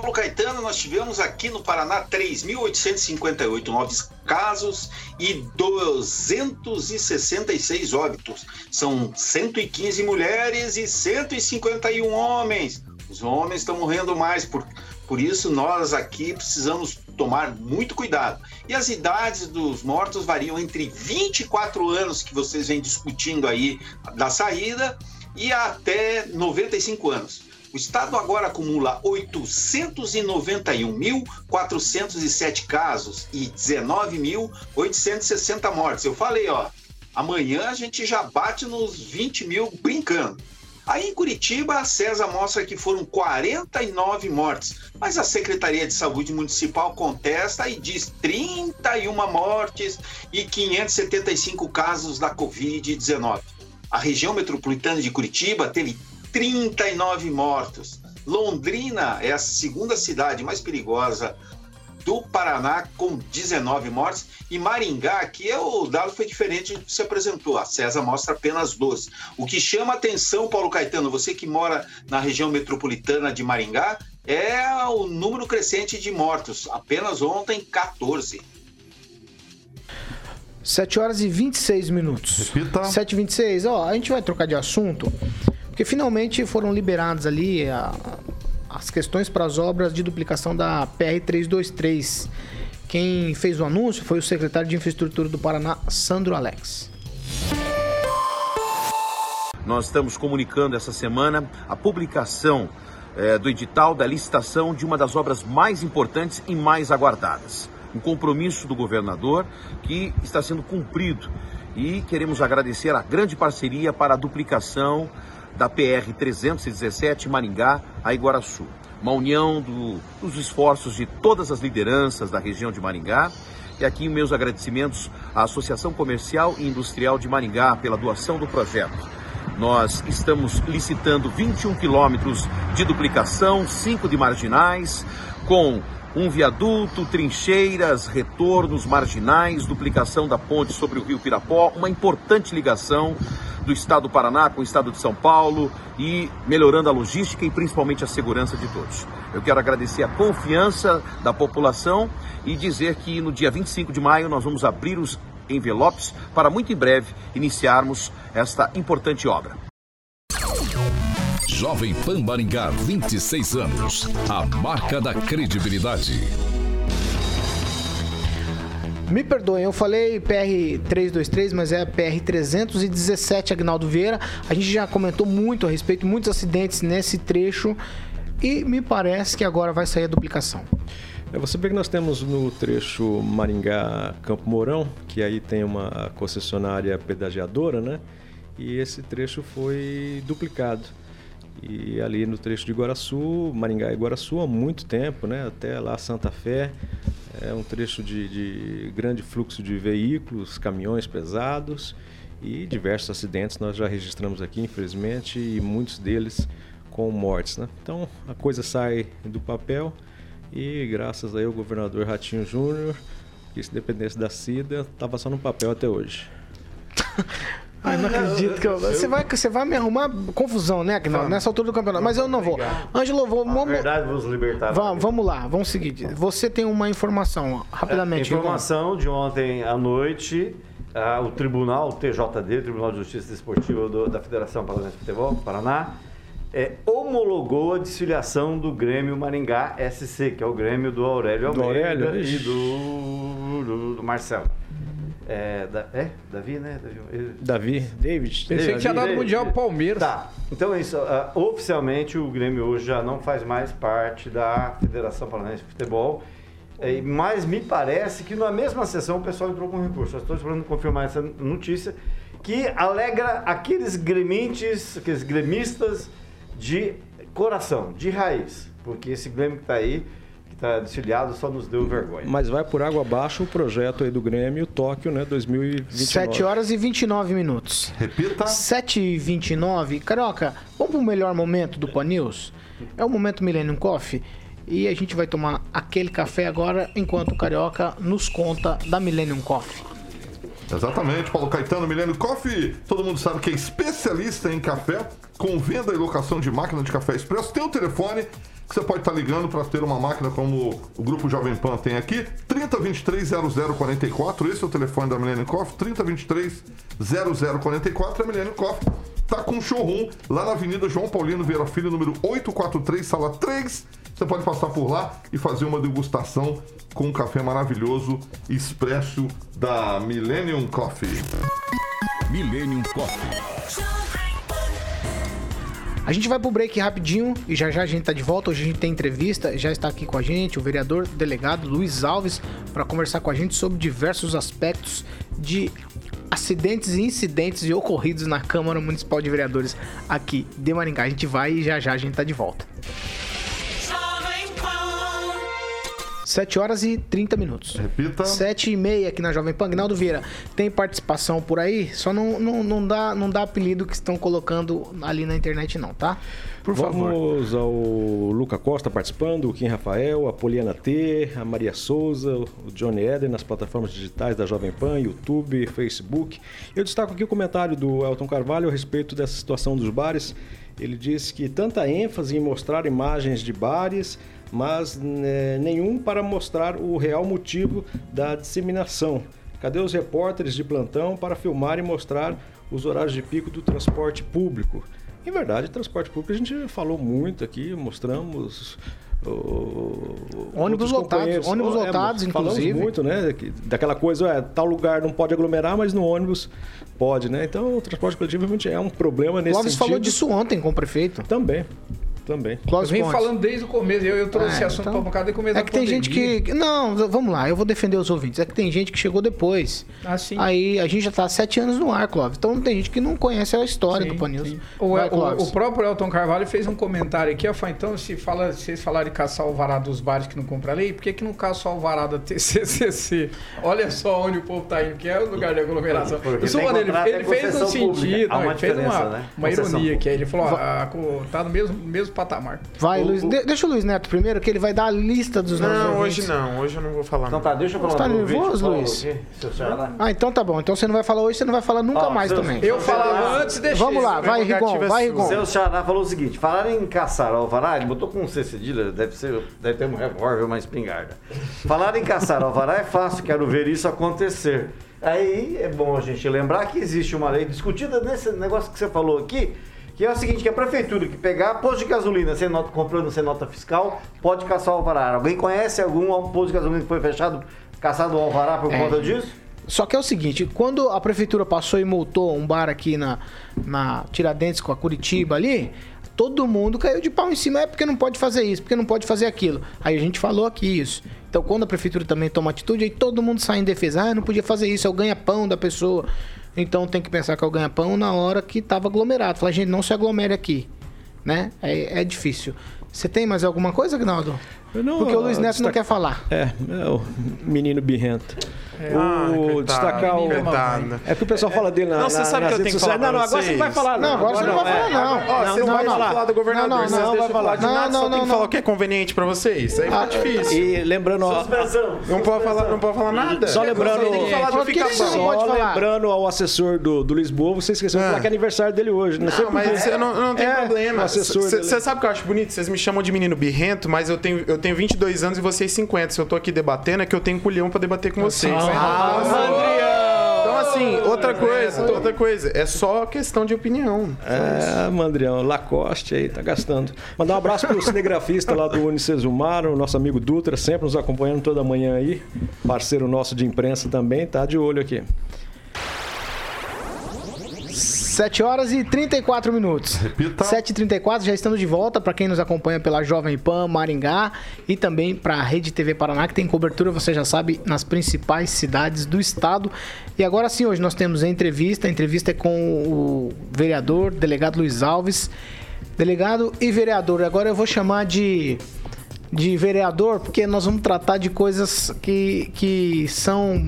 Paulo Caetano, nós tivemos aqui no Paraná 3.858 novos casos e 266 óbitos. São 115 mulheres e 151 homens. Os homens estão morrendo mais, por, por isso nós aqui precisamos tomar muito cuidado. E as idades dos mortos variam entre 24 anos, que vocês vêm discutindo aí da saída, e até 95 anos. O estado agora acumula 891.407 casos e 19.860 mortes. Eu falei, ó, amanhã a gente já bate nos 20 mil brincando. Aí em Curitiba, a CESA mostra que foram 49 mortes, mas a Secretaria de Saúde Municipal contesta e diz 31 mortes e 575 casos da Covid-19. A região metropolitana de Curitiba teve 39 mortos. Londrina é a segunda cidade mais perigosa do Paraná, com 19 mortes. E Maringá, aqui é o dado foi diferente do que se apresentou. A CESA mostra apenas 12. O que chama atenção, Paulo Caetano, você que mora na região metropolitana de Maringá, é o número crescente de mortos. Apenas ontem, 14. 7 horas e 26 minutos. Repita. 7 e 26 Ó, a gente vai trocar de assunto, porque finalmente foram liberados ali a- as questões para as obras de duplicação da PR-323. Quem fez o anúncio foi o secretário de Infraestrutura do Paraná, Sandro Alex. Nós estamos comunicando essa semana a publicação eh, do edital da licitação de uma das obras mais importantes e mais aguardadas. Um compromisso do governador que está sendo cumprido e queremos agradecer a grande parceria para a duplicação da PR 317 Maringá a Iguaraçu. Uma união do- dos esforços de todas as lideranças da região de Maringá e aqui meus agradecimentos à Associação Comercial e Industrial de Maringá pela doação do projeto. Nós estamos licitando 21 quilômetros de duplicação, 5 de marginais, com um viaduto, trincheiras, retornos marginais, duplicação da ponte sobre o rio Pirapó, uma importante ligação do estado do Paraná com o estado de São Paulo e melhorando a logística e principalmente a segurança de todos. Eu quero agradecer a confiança da população e dizer que no dia 25 de maio nós vamos abrir os envelopes para muito em breve iniciarmos esta importante obra. Jovem Pan Maringá, 26 anos. A marca da credibilidade. Me perdoem, eu falei PR-323, mas é PR-317, Agnaldo Vieira. A gente já comentou muito a respeito, muitos acidentes nesse trecho. E me parece que agora vai sair a duplicação. É, você vê que nós temos no trecho Maringá-Campo Mourão, que aí tem uma concessionária pedagiadora, né? E esse trecho foi duplicado. E ali no trecho de Iguaraçu, Maringá e Iguaraçu há muito tempo, né? Até lá Santa Fé. É um trecho de, de grande fluxo de veículos, caminhões pesados e diversos acidentes nós já registramos aqui, infelizmente, e muitos deles com mortes, né? Então a coisa sai do papel e graças aí ao governador Ratinho Júnior, que se dependesse da CIDA, estava só no papel até hoje. Ai, não acredito que eu... Você vai, você vai me arrumar confusão, né, Agnaldo? Nessa altura do campeonato. Mas eu não vou. Ângelo, vou- Na vamos, verdade, vamos libertar. vamos, vamos lá, vamos seguir. Você tem uma informação, rapidamente. Rigon. Informação de ontem à noite, ah, o Tribunal, o TJD, Tribunal de Justiça Desportiva do- da Federação Paranaense de Futebol, Paraná, é, homologou a desfiliação do Grêmio Maringá SC, que é o Grêmio do Aurélio Do Almeida Aurélio, e do, do, do Marcelo. É, da- é? Davi, né? Davi, Davi, David. Pensei que tinha dado Mundial pro Palmeiras. Tá, então é isso. ah, oficialmente o Grêmio hoje já não faz mais parte da Federação Paranaense de Futebol É, mas me parece que na mesma sessão o pessoal entrou com recurso. Eu estou esperando confirmar essa notícia, que alegra aqueles gremintes, aqueles gremistas de coração, de raiz. Porque esse Grêmio que está aí, que está desfiliado, só nos deu vergonha. Mas vai por água abaixo o projeto aí do Grêmio Tóquio, né, 2029. 7 horas e 29 minutos. Repita. 7 e 29 Carioca, vamos pro melhor momento do Pan News? É o momento Millennium Coffee. E a gente vai tomar aquele café agora, enquanto o Carioca nos conta da Millennium Coffee. Exatamente, Paulo Caetano, Milênio Coffee. Todo mundo sabe que é especialista em café, com venda e locação de máquina de café expresso. Tem o telefone que você pode estar ligando para ter uma máquina como o Grupo Jovem Pan tem aqui. 3023-0044, esse é o telefone da Milênio Coffee. 3023-0044 é Milênio Coffee. Tá com showroom lá na Avenida João Paulino Vieira Filho, número 843, sala 3. Você pode passar por lá e fazer uma degustação com um café maravilhoso expresso da Millennium Coffee. Millennium Coffee. A gente vai pro break rapidinho e já já a gente tá de volta. Hoje a gente tem entrevista, já está aqui com a gente o vereador delegado Luiz Alves para conversar com a gente sobre diversos aspectos de acidentes e incidentes e ocorridos na Câmara Municipal de Vereadores aqui de Maringá. A gente vai e já já a gente tá de volta. 7 horas e 30 minutos. Repita. 7 e meia aqui na Jovem Pan. Gnaldo Vieira, tem participação por aí? Só não, não, não, dá, não dá apelido que estão colocando ali na internet, não, tá? Por favor. Vamos ao Luca Costa participando, o Kim Rafael, a Poliana T, a Maria Souza, o Johnny Eder nas plataformas digitais da Jovem Pan, YouTube, Facebook. Eu destaco aqui o comentário do Elton Carvalho a respeito dessa situação dos bares. Ele disse que tanta ênfase em mostrar imagens de bares, mas né, nenhum para mostrar o real motivo da disseminação. Cadê os repórteres de plantão para filmar e mostrar os horários de pico do transporte público? Em verdade, transporte público a gente falou muito aqui, mostramos. Ônibus lotados, ônibus É, lotados, falamos inclusive. muito, né? que- Daquela coisa, é, tal lugar não pode aglomerar, mas no ônibus pode, né? Então o transporte coletivo realmente é um problema nesse Clóvis sentido. falou disso ontem com o prefeito. Também, também. Eu Clóvis venho Pontes. falando desde o começo, eu, eu trouxe esse É, assunto então- para bancada desde o começo É que tem gente que. Não, vamos lá, eu vou defender os ouvintes. É que tem gente que chegou depois. Ah, sim. Aí a gente já tá há sete anos no ar, Clóvis. Então tem gente que não conhece a história do. Sim. O, Vai, o- Clóvis. o próprio Elton Carvalho fez um comentário aqui, ó, então se fala, se vocês falaram de caçar o alvará dos bares que não compra lei, por que, que não caça o alvará da TCCC? Olha só onde o povo tá indo, que é o lugar de aglomeração. Porque Eu sou tem ele, ele fez um sentido, não, ele fez uma, né? uma ironia que ele falou, Va- ah, tá no mesmo, mesmo patamar. Vai, O- Luiz. o- de- deixa o Luiz Neto primeiro, que ele vai dar a lista dos nossos Não, hoje não. Hoje eu não vou falar. Então não. tá, deixa eu falar Você tá nervoso, Luiz? seu. Ah, então tá bom. Então você não vai falar hoje, você não vai falar nunca Ó, mais seus- também. Eu Seu falava antes, deixei. Vamos lá, vai, Rigon, é vai. Rigon. Seu Xará falou o seguinte: falar em caçar alvará, ele botou com um C cedilha, deve, ser, deve ter um revólver, uma espingarda. Falar em caçar alvará é fácil, quero ver isso acontecer. Aí é bom a gente lembrar que existe uma lei discutida nesse negócio que você falou aqui, que é o seguinte, que a prefeitura que pegar posto de gasolina sem nota, comprando sem nota fiscal, pode caçar o alvará. Alguém conhece algum posto de gasolina que foi fechado, caçado o alvará por É. conta disso? Só que é o seguinte, quando a prefeitura passou e multou um bar aqui na, na Tiradentes com a Curitiba ali, todo mundo caiu de pau em cima, é porque não pode fazer isso, porque não pode fazer aquilo. Aí a gente falou aqui isso. Então quando a prefeitura também toma atitude, aí todo mundo sai em defesa. Ah, não podia fazer isso, é o ganha-pão da pessoa. Então tem que pensar que é o ganha-pão na hora que tava aglomerado. Falar, gente, não se aglomere aqui. Né? É, é difícil. Você tem mais alguma coisa, Gnaldo? Não- Porque o Luiz Neto não destaca- quer falar. É, é o menino birrento. Ah, o coitado, destacar o. coitado. É que o pessoal fala dele na, Não, você na, sabe nas que eu tenho que falar Não, não, agora você não vai falar. Não, agora você não vai falar, não. Ó, você não, vai não, falar do governador, Não, não, não, vai falar. de Não, nada, não, só tem não, que falar não. o que é conveniente pra vocês. Aí fica difícil. E lembrando. Não pode falar, não pode falar nada. Só lembrando- você não só lembrando ao assessor do, do Lisboa, você esqueceu de Ah. falar que é aniversário dele hoje. Não, sei Não, mas eu não, não tem É, problema. o assessor Você sabe o que eu acho bonito? Vocês me chamam de menino birrento, mas eu tenho, tenho 22 anos e vocês 50. Se eu tô aqui debatendo, é que eu tenho culhão pra debater com vocês. Então, assim, outra coisa, outra coisa. É só questão de opinião. É, Mandrião, Lacoste aí, tá gastando. Mandar um abraço pro cinegrafista lá do Unicesumar, o nosso amigo Dutra, sempre nos acompanhando toda manhã aí. Parceiro nosso de imprensa também, tá de olho aqui. 7 horas e 34 minutos. Repita. 7h34, já estamos de volta para quem nos acompanha pela Jovem Pan Maringá e também para a Rede TV Paraná, que tem cobertura, você já sabe, nas principais cidades do estado. E agora sim, hoje nós temos a entrevista. A entrevista é com o vereador, delegado Luiz Alves. Delegado e vereador. Agora eu vou chamar de, de vereador, porque nós vamos tratar de coisas que, que são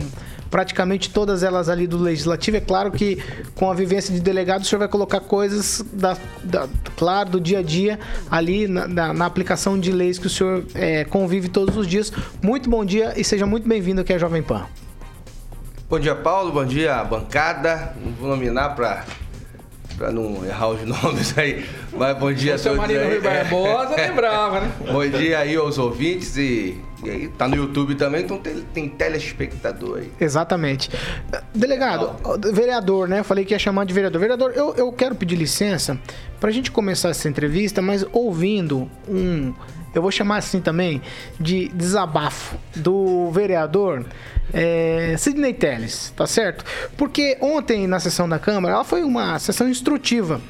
praticamente todas elas ali do legislativo. É claro que com a vivência de delegado, o senhor vai colocar coisas, da, da- claro, do dia a dia ali na, na- na aplicação de leis que o senhor é, convive todos os dias. Muito bom dia e seja muito bem-vindo aqui à Jovem Pan. Bom dia, Paulo. Bom dia, bancada. Vou nominar pra, pra não errar os nomes aí. Mas bom dia a Seu todos Marino aí. Rui Barbosa lembrava, né? Bom dia aí aos ouvintes e, e aí tá no YouTube também, então tem, tem telespectador aí. Exatamente. Delegado, vereador, né? Eu falei que ia chamar de vereador. Vereador, eu, eu quero pedir licença pra gente começar essa entrevista, mas ouvindo um. Eu vou chamar assim também de desabafo do vereador é, Sidney Telles, tá certo? Porque ontem na sessão da Câmara, ela foi uma sessão instrutiva.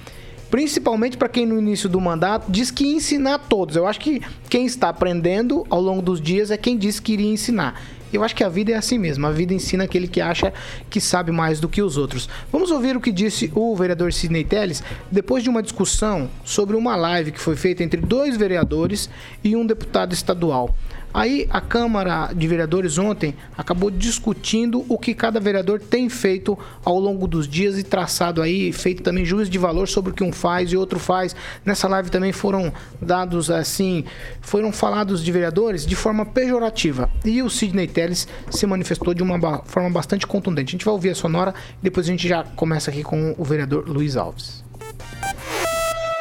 Principalmente para quem no início do mandato diz que ensinar todos. Eu acho que quem está aprendendo ao longo dos dias é quem disse que iria ensinar. Eu acho que a vida é assim mesmo. A vida ensina aquele que acha que sabe mais do que os outros. Vamos ouvir o que disse o vereador Sidney Telles depois de uma discussão sobre uma live que foi feita entre dois vereadores e um deputado estadual. Aí a Câmara de Vereadores ontem acabou discutindo o que cada vereador tem feito ao longo dos dias e traçado aí, feito também juízo de valor sobre o que um faz e outro faz. Nessa live também foram dados assim, foram falados de vereadores de forma pejorativa. E o Sidney Telles se manifestou de uma forma bastante contundente. A gente vai ouvir a sonora e depois a gente já começa aqui com o vereador Luiz Alves.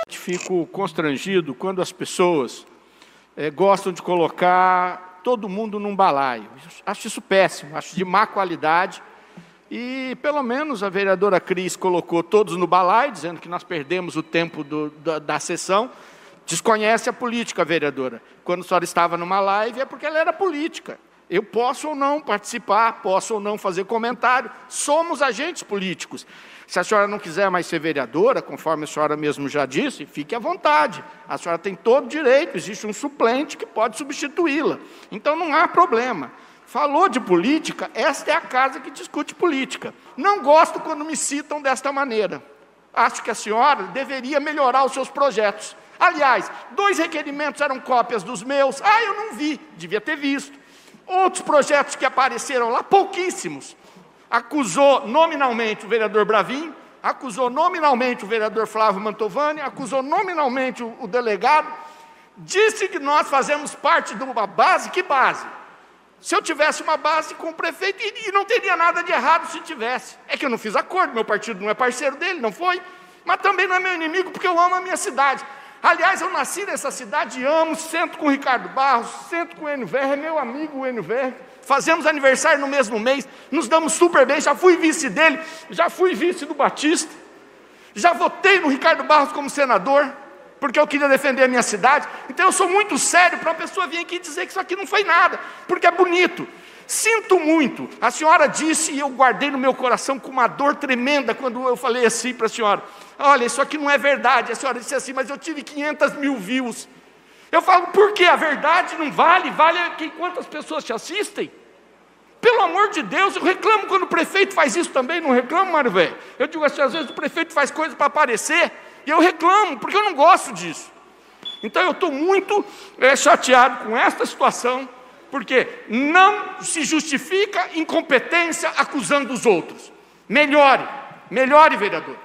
Fico constrangido quando as pessoas eh, gostam de colocar todo mundo num balaio. Acho isso péssimo, acho de má qualidade. E pelo menos a vereadora Cris colocou todos no balaio, dizendo que nós perdemos o tempo do- da, da sessão. Desconhece a política, vereadora. Quando a senhora estava numa live é porque ela era política. Eu posso ou não participar, posso ou não fazer comentário. Somos agentes políticos. Se a senhora não quiser mais ser vereadora, conforme a senhora mesmo já disse, fique à vontade. A senhora tem todo direito, existe um suplente que pode substituí-la. Então não há problema. Falou de política, esta é a casa que discute política. Não gosto quando me citam desta maneira. Acho que a senhora deveria melhorar os seus projetos. Aliás, dois requerimentos eram cópias dos meus. Ah, eu não vi, devia ter visto. Outros projetos que apareceram lá, pouquíssimos. Acusou nominalmente o vereador Bravin, acusou nominalmente o vereador Flávio Mantovani, acusou nominalmente o, o delegado. Disse que nós fazemos parte de uma base, que base? Se eu tivesse uma base com o prefeito, e, e não teria nada de errado se tivesse. É que eu não fiz acordo, meu partido não é parceiro dele, não foi. Mas também não é meu inimigo, porque eu amo a minha cidade. Aliás, eu nasci nessa cidade e amo, sento com o Ricardo Barros, sento com o Enio Verre, meu amigo o Enio Verre. Fazemos aniversário no mesmo mês, nos damos super bem, já fui vice dele, já fui vice do Batista. Já votei no Ricardo Barros como senador, porque eu queria defender a minha cidade. Então eu sou muito sério para a pessoa vir aqui dizer que isso aqui não foi nada, porque é bonito. Sinto muito. A senhora disse, e eu guardei no meu coração com uma dor tremenda quando eu falei assim para a senhora: Olha, isso aqui não é verdade. A senhora disse assim, mas eu tive 500 mil views. Eu falo, por quê? A verdade não vale? Vale que quantas pessoas te assistem? Pelo amor de Deus, eu reclamo quando o prefeito faz isso também, não reclamo, Mário Velho? Eu digo assim, às vezes o prefeito faz coisas para aparecer, e eu reclamo, porque eu não gosto disso. Então eu estou muito eh, chateado com esta situação, porque não se justifica incompetência acusando os outros. Melhore, melhore, vereador.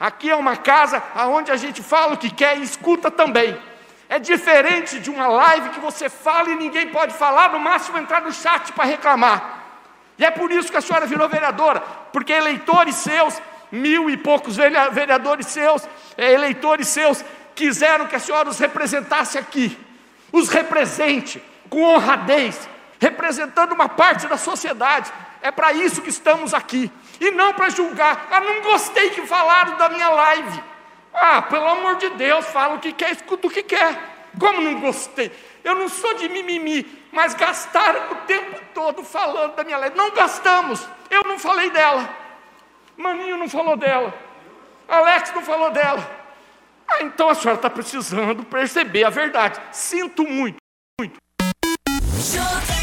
Aqui é uma casa onde a gente fala o que quer e escuta também. É diferente de uma live que você fala e ninguém pode falar, no máximo entrar no chat para reclamar. E é por isso que a senhora virou vereadora, porque eleitores seus, mil e poucos vereadores seus, eh, eleitores seus, quiseram que a senhora os representasse aqui, os represente com honradez, representando uma parte da sociedade. É para isso que estamos aqui, e não para julgar. Ah, não gostei que falaram da minha live. Ah, pelo amor de Deus, fala o que quer, escuta o que quer. Como não gostei? Eu não sou de mimimi, mas gastaram o tempo todo falando da minha live. Não gastamos, eu não falei dela. Maninho não falou dela. Alex não falou dela. Ah, então a senhora está precisando perceber a verdade. Sinto muito, muito. Showtime.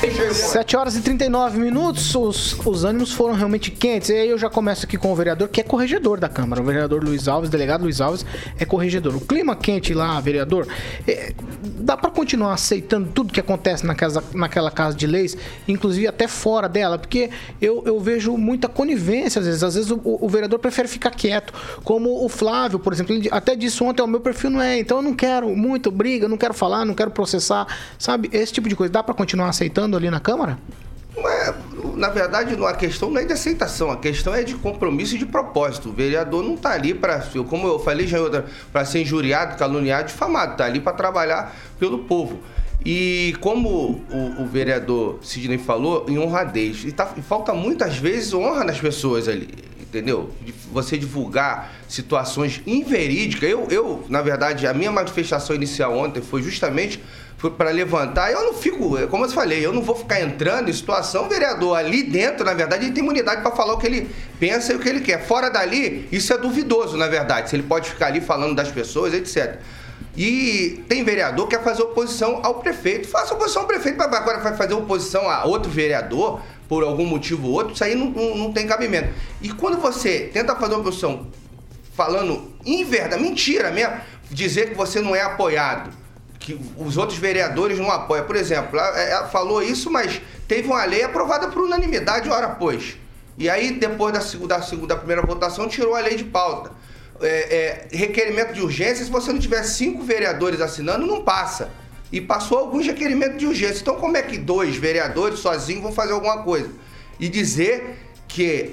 7 horas e 39 minutos, os, os ânimos foram realmente quentes. E aí eu já começo aqui com o vereador, que é corregedor da Câmara. O vereador Luiz Alves, delegado Luiz Alves, é corregedor. O clima quente lá, vereador, é, dá para continuar aceitando tudo que acontece na casa, naquela casa de leis, inclusive até fora dela? Porque eu, eu vejo muita conivência às vezes. Às vezes o, o vereador prefere ficar quieto. Como o Flávio, por exemplo, ele até disse ontem, o meu perfil não é, então eu não quero muito briga, não quero falar, não quero processar, sabe? Esse tipo de coisa. Dá para continuar aceitando ali na Câmara? É, na verdade, a questão não é de aceitação, a questão é de compromisso e de propósito. O vereador não está ali para, como eu falei já para ser injuriado, caluniado, difamado, está ali para trabalhar pelo povo. E como o, o, vereador Sidney falou, em honradez. E, tá, falta muitas vezes honra nas pessoas ali, entendeu? De você divulgar situações inverídicas. Eu, eu, na verdade, a minha manifestação inicial ontem foi justamente para levantar, eu não fico, como eu falei, eu não vou ficar entrando em situação, vereador, ali dentro, na verdade, ele tem imunidade para falar o que ele pensa e o que ele quer. Fora dali, isso é duvidoso, na verdade, se ele pode ficar ali falando das pessoas, etc. E tem vereador que quer fazer oposição ao prefeito. Faça oposição ao prefeito, mas agora vai fazer oposição a outro vereador, por algum motivo ou outro, isso aí não, não, não tem cabimento. E quando você tenta fazer uma oposição falando em verdade, mentira mesmo, dizer que você não é apoiado que os outros vereadores não apoiam. Por exemplo, ela falou isso, mas teve uma lei aprovada por unanimidade hora após. E aí, depois da segunda, da segunda primeira votação, tirou a lei de pauta. É, é, requerimento de urgência, se você não tiver cinco vereadores assinando, não passa. E passou alguns requerimentos de urgência. Então, como é que dois vereadores sozinhos vão fazer alguma coisa? E dizer que.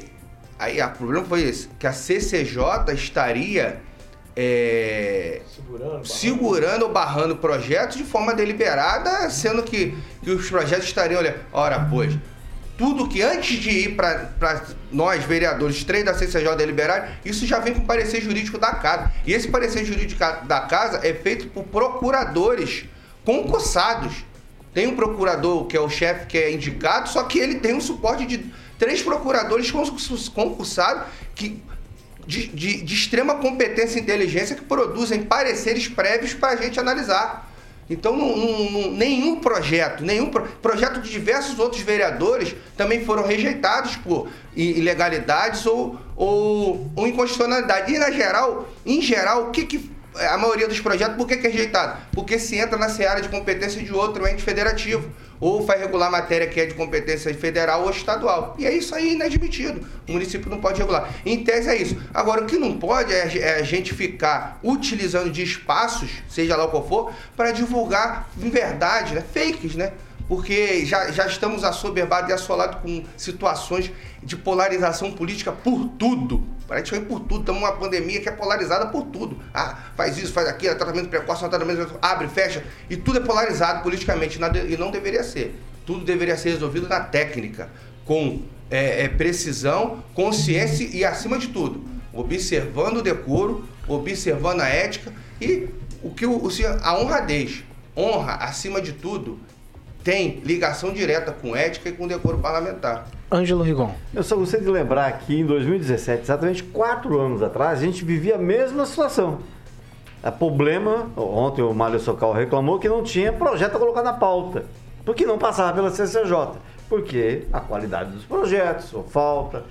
Aí, o problema foi esse: que a CCJ estaria é, segurando, segurando ou barrando projetos de forma deliberada, sendo que, que os projetos estariam, olha, ora, pois, tudo que antes de ir para nós, vereadores, três da CCJ deliberar, isso já vem com parecer jurídico da casa. E esse parecer jurídico da casa é feito por procuradores concursados. Tem um procurador que é o chefe que é indicado, só que ele tem um suporte de três procuradores concursados que de, de, de extrema competência e inteligência que produzem pareceres prévios para a gente analisar. Então, não, não, nenhum projeto, nenhum pro, projeto de diversos outros vereadores também foram rejeitados por ilegalidades ou, ou, ou inconstitucionalidade. E, na geral, em geral, o que, que a maioria dos projetos, por que, que é rejeitado? Porque se entra na seara de competência de outro ente federativo ou vai regular matéria que é de competência federal ou estadual. E é isso aí inadmitido. O município não pode regular. Em tese é isso. Agora, o que não pode é, é a gente ficar utilizando de espaços, seja lá qual for, para divulgar em verdade, né? fakes, né? porque já, já estamos assoberbados e assolados com situações de polarização política por tudo. Praticamente por tudo. Estamos numa pandemia que é polarizada por tudo. Ah, faz isso, faz aquilo, é tratamento precoce, é tratamento abre, fecha. E tudo é polarizado politicamente e não deveria ser. Tudo deveria ser resolvido na técnica, com é, é, precisão, consciência e, acima de tudo, observando o decoro, observando a ética e o que o a honradez. Honra, acima de tudo, tem ligação direta com ética e com decoro parlamentar. Ângelo Rigon. Eu só gostaria de lembrar que em 2017, exatamente quatro anos atrás, a gente vivia a mesma situação. O problema, ontem o Mário Socal reclamou que não tinha projeto a colocar na pauta, porque não passava pela CCJ, porque a qualidade dos projetos, ou falta,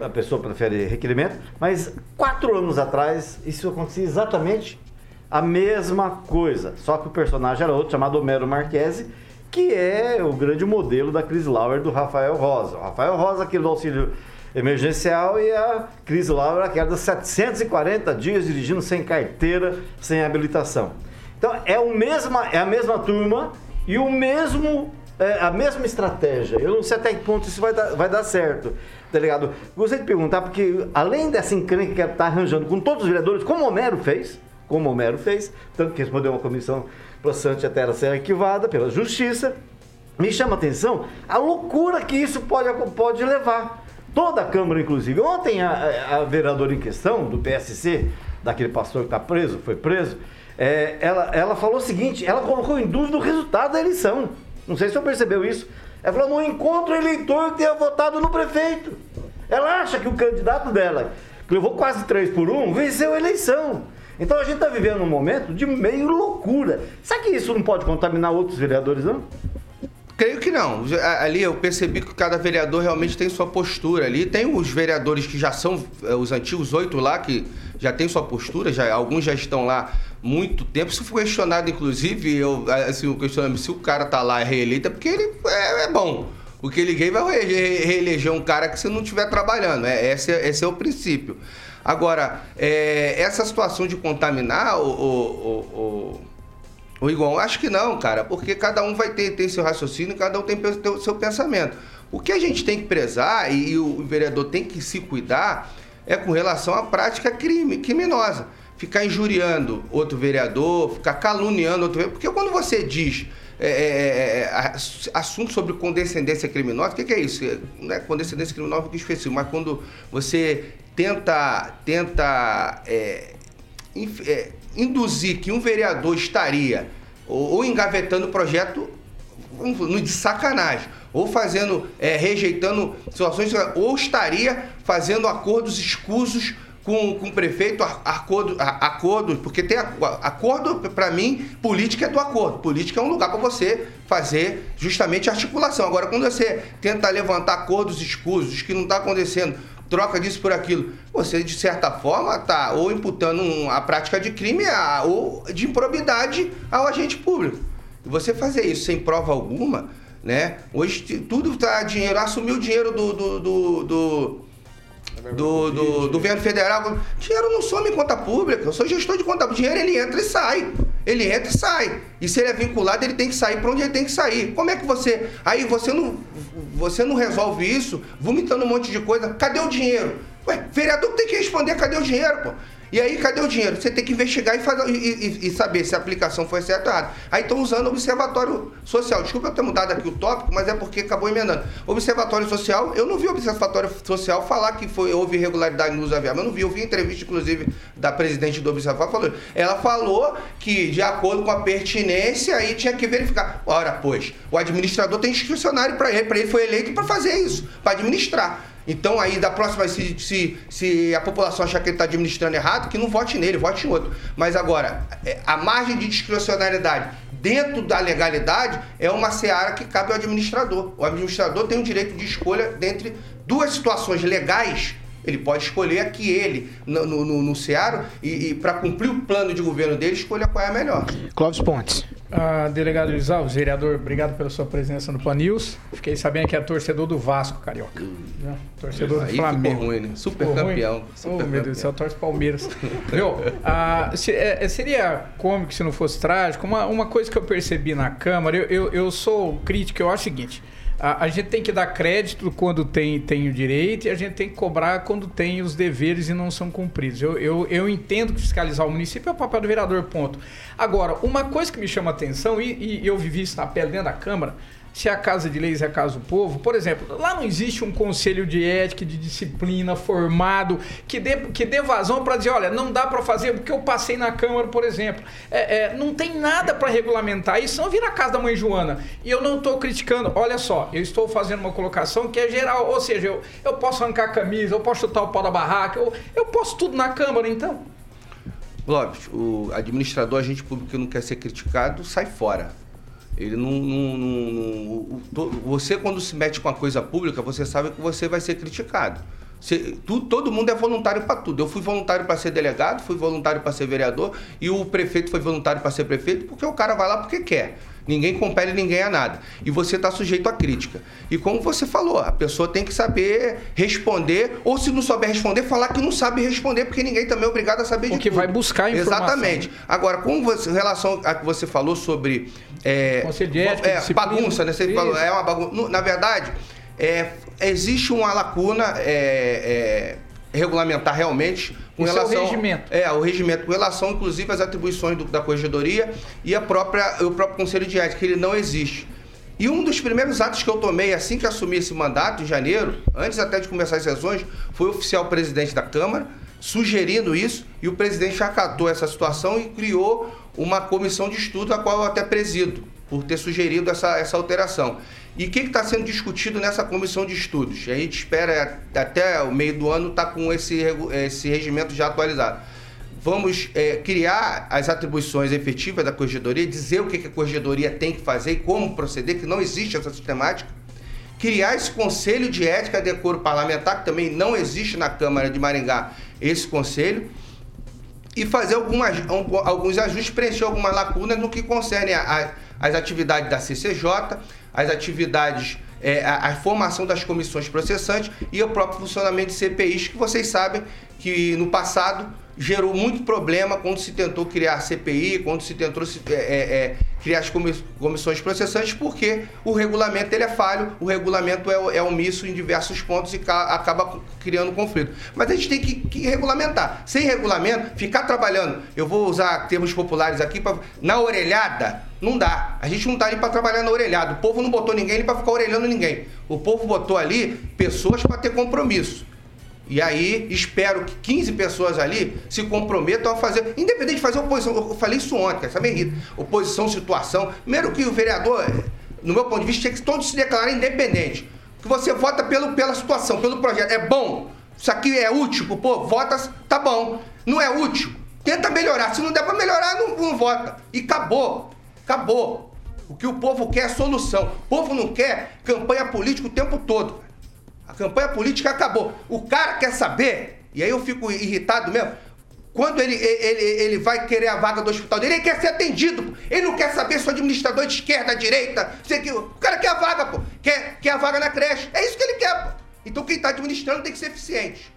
a pessoa prefere requerimento, mas quatro anos atrás isso acontecia exatamente a mesma coisa, só que o personagem era outro, chamado Homero Marquesi, que é o grande modelo da Cris Lauer do Rafael Rosa. O Rafael Rosa, aquele do auxílio emergencial, e a Cris Lauer, aquela dos 740 dias dirigindo sem carteira, sem habilitação. Então, é, o mesma, é a mesma turma e o mesmo, é, a mesma estratégia. Eu não sei até que ponto isso vai dar, vai dar certo. Delegado, gostaria de perguntar, porque além dessa encrenca que está arranjando com todos os vereadores, como o Homero fez, como o Homero fez, tanto que respondeu uma comissão processante até ela ser arquivada pela justiça, me chama a atenção a loucura que isso pode, pode levar. Toda a Câmara, inclusive. Ontem, a, a vereadora em questão, do PSC, daquele pastor que está preso, foi preso, é, ela, ela falou o seguinte: ela colocou em dúvida o resultado da eleição. Não sei se você percebeu isso. Ela falou: no encontro eleitor que tenha votado no prefeito. Ela acha que o candidato dela, que levou quase 3 por 1, venceu a eleição. Então a gente está vivendo um momento de meio loucura. Será que isso não pode contaminar outros vereadores, não? Creio que não. Ali eu percebi que cada vereador realmente tem sua postura ali. Tem os vereadores que já são eh, os antigos oito lá, que já tem sua postura, já, alguns já estão lá muito tempo. Se foi questionado, inclusive, eu, assim, o questionamento, se o cara tá lá reeleito, é porque ele é, é bom. O que ele ganha vai reeleger um cara que você não estiver trabalhando. É, esse, é, esse é o princípio. Agora, é, essa situação de contaminar o, o, o, o Igual, acho que não, cara, porque cada um vai ter, ter seu raciocínio, cada um tem seu pensamento. O que a gente tem que prezar e, e o vereador tem que se cuidar é com relação à prática crime, criminosa. Ficar injuriando outro vereador, ficar caluniando outro vereador. Porque quando você diz é, é, é, é assunto sobre condescendência criminosa, o que, que, é isso? Não é condescendência criminosa que específico, mas quando você tenta, tenta é, é, induzir que um vereador estaria ou, ou engavetando o projeto de sacanagem, ou fazendo, é, rejeitando situações, ou estaria fazendo acordos escusos com, com o prefeito, acordo, acordo porque tem acordo, para mim, política é do acordo. Política é um lugar para você fazer justamente articulação. Agora, quando você tenta levantar acordos escusos, que não está acontecendo, troca disso por aquilo, você, de certa forma, está ou imputando um, a prática de crime a, ou de improbidade ao agente público. Você fazer isso sem prova alguma, né? Hoje tudo está dinheiro, assumiu o dinheiro do, do, do, do do, do, do governo federal. Dinheiro não some em conta pública. Eu sou gestor de conta pública. Dinheiro ele entra e sai. Ele entra e sai. E se ele é vinculado, ele tem que sair para onde ele tem que sair. Como é que você. Aí você não, você não resolve isso vomitando um monte de coisa. Cadê o dinheiro? Ué, vereador tem que responder cadê o dinheiro, pô. E aí, cadê o dinheiro? Você tem que investigar e, fazer, e, e, e saber se a aplicação foi certa ou errada. Aí estão usando o observatório social. Desculpa eu ter mudado aqui o tópico, mas é porque acabou emendando. Observatório social, eu não vi o observatório social falar que foi, houve irregularidade no uso avião. Eu não vi, eu vi entrevista, inclusive, da presidente do observatório. Ela falou que, de acordo com a pertinência, aí tinha que verificar. Ora, pois, o administrador tem inscricionário para ele, para ele foi eleito para fazer isso, para administrar. Então aí da próxima, se, se, se a população achar que ele está administrando errado, que não vote nele, vote em outro. Mas agora, é, a margem de discricionalidade dentro da legalidade é uma seara que cabe ao administrador. O administrador tem o direito de escolha dentre duas situações legais ele pode escolher aqui ele, no, no, no Ceará, e, e para cumprir o plano de governo dele, escolha qual é a melhor. Clóvis Pontes. Ah, delegado Luiz Alves, vereador, obrigado pela sua presença no Plan News. Fiquei sabendo que é torcedor do Vasco, carioca. Hum. Torcedor do Flamengo. Ruim, né? Super ficou campeão. Ruim? Super oh, meu Deus do céu, torce Palmeiras. Viu? Ah, se, é, seria cômico se não fosse trágico. Uma, uma coisa que eu percebi na Câmara, eu, eu, eu sou crítico, eu acho o seguinte. A, a, gente tem que dar crédito quando tem, tem o direito e a gente tem que cobrar quando tem os deveres e não são cumpridos. Eu, eu, eu entendo que fiscalizar o município é o papel do vereador, ponto. Agora, uma coisa que me chama atenção, e, e eu vivi isso na pele dentro da Câmara, se a Casa de Leis é a Casa do Povo, por exemplo, lá não existe um conselho de ética, de disciplina formado que dê, que dê vazão para dizer, olha, não dá para fazer porque eu passei na Câmara, por exemplo. É, é, não tem nada para regulamentar isso, não vira a casa da mãe Joana. E eu não estou criticando, olha só, eu estou fazendo uma colocação que é geral, ou seja, eu, eu posso arrancar a camisa, eu posso chutar o pau da barraca, eu, eu posso tudo na Câmara, então. Lopes, o administrador, agente público que não quer ser criticado, sai fora. Ele não, não, não, não, Você, quando se mete com a coisa pública, você sabe que você vai ser criticado. Você, tu, todo mundo é voluntário para tudo. Eu fui voluntário para ser delegado, fui voluntário para ser vereador e o prefeito foi voluntário para ser prefeito porque o cara vai lá porque quer. Ninguém compele ninguém a nada. E você está sujeito à crítica. E como você falou, a pessoa tem que saber responder, ou se não souber responder, falar que não sabe responder, porque ninguém também é obrigado a saber porque de tudo. vai buscar informação. Exatamente. Agora, com você, em relação a que você falou sobre... É, Conselho de ética, é, bagunça, né? Você Isso. falou, é uma bagunça. Na verdade, é, existe uma lacuna... É, é regulamentar realmente com relação é o regimento. É, o regimento com relação inclusive às atribuições do, da corregedoria e a própria o próprio conselho de ética, que ele não existe. E um dos primeiros atos que eu tomei assim que assumi esse mandato em janeiro, antes até de começar as sessões, foi oficial presidente da Câmara sugerindo isso e o presidente acatou essa situação e criou uma comissão de estudo a qual eu até presido por ter sugerido essa, essa alteração. E o que está sendo discutido nessa comissão de estudos? A gente espera até o meio do ano estar tá com esse, esse regimento já atualizado. Vamos é, criar as atribuições efetivas da corregedoria, dizer o que, que a corregedoria tem que fazer e como proceder, que não existe essa sistemática. Criar esse conselho de ética e decoro parlamentar, que também não existe na Câmara de Maringá esse conselho e fazer algumas, alguns ajustes, preencher algumas lacunas no que concerne a, a, as atividades da CCJ, as atividades, é, a, a, formação das comissões processantes e o próprio funcionamento de CPIs, que vocês sabem que no passado gerou muito problema quando se tentou criar a CPI, quando se tentou é, é, é, criar as comissões processantes, porque o regulamento ele é falho, o regulamento é, é omisso em diversos pontos e acaba criando conflito. Mas a gente tem que, que, regulamentar. Sem regulamento, ficar trabalhando, eu vou usar termos populares aqui, pra, na orelhada, não dá. A gente não está ali para trabalhar na orelhada. O povo não botou ninguém ali para ficar orelhando ninguém. O povo botou ali pessoas para ter compromisso. E aí, espero que 15 pessoas ali se comprometam a fazer, independente de fazer oposição. Eu falei isso ontem, essa me irrita. Oposição, situação. Primeiro que o vereador, no meu ponto de vista, tinha que todos se declarar independente. Que você vota pelo, pela situação, pelo projeto. É bom. Isso aqui é útil pro povo, vota, tá bom. Não é útil, tenta melhorar. Se não der pra melhorar, não, não vota. E acabou. Acabou. O que o povo quer é solução. O povo não quer campanha política o tempo todo. A campanha política acabou. O cara quer saber, e aí eu fico irritado mesmo, quando ele, ele, ele vai querer a vaga do hospital dele, ele quer ser atendido. Ele não quer saber se o administrador de esquerda, direita, sei que. O cara quer a vaga, pô. Quer, quer a vaga na creche. É isso que ele quer, pô. Então quem está administrando tem que ser eficiente.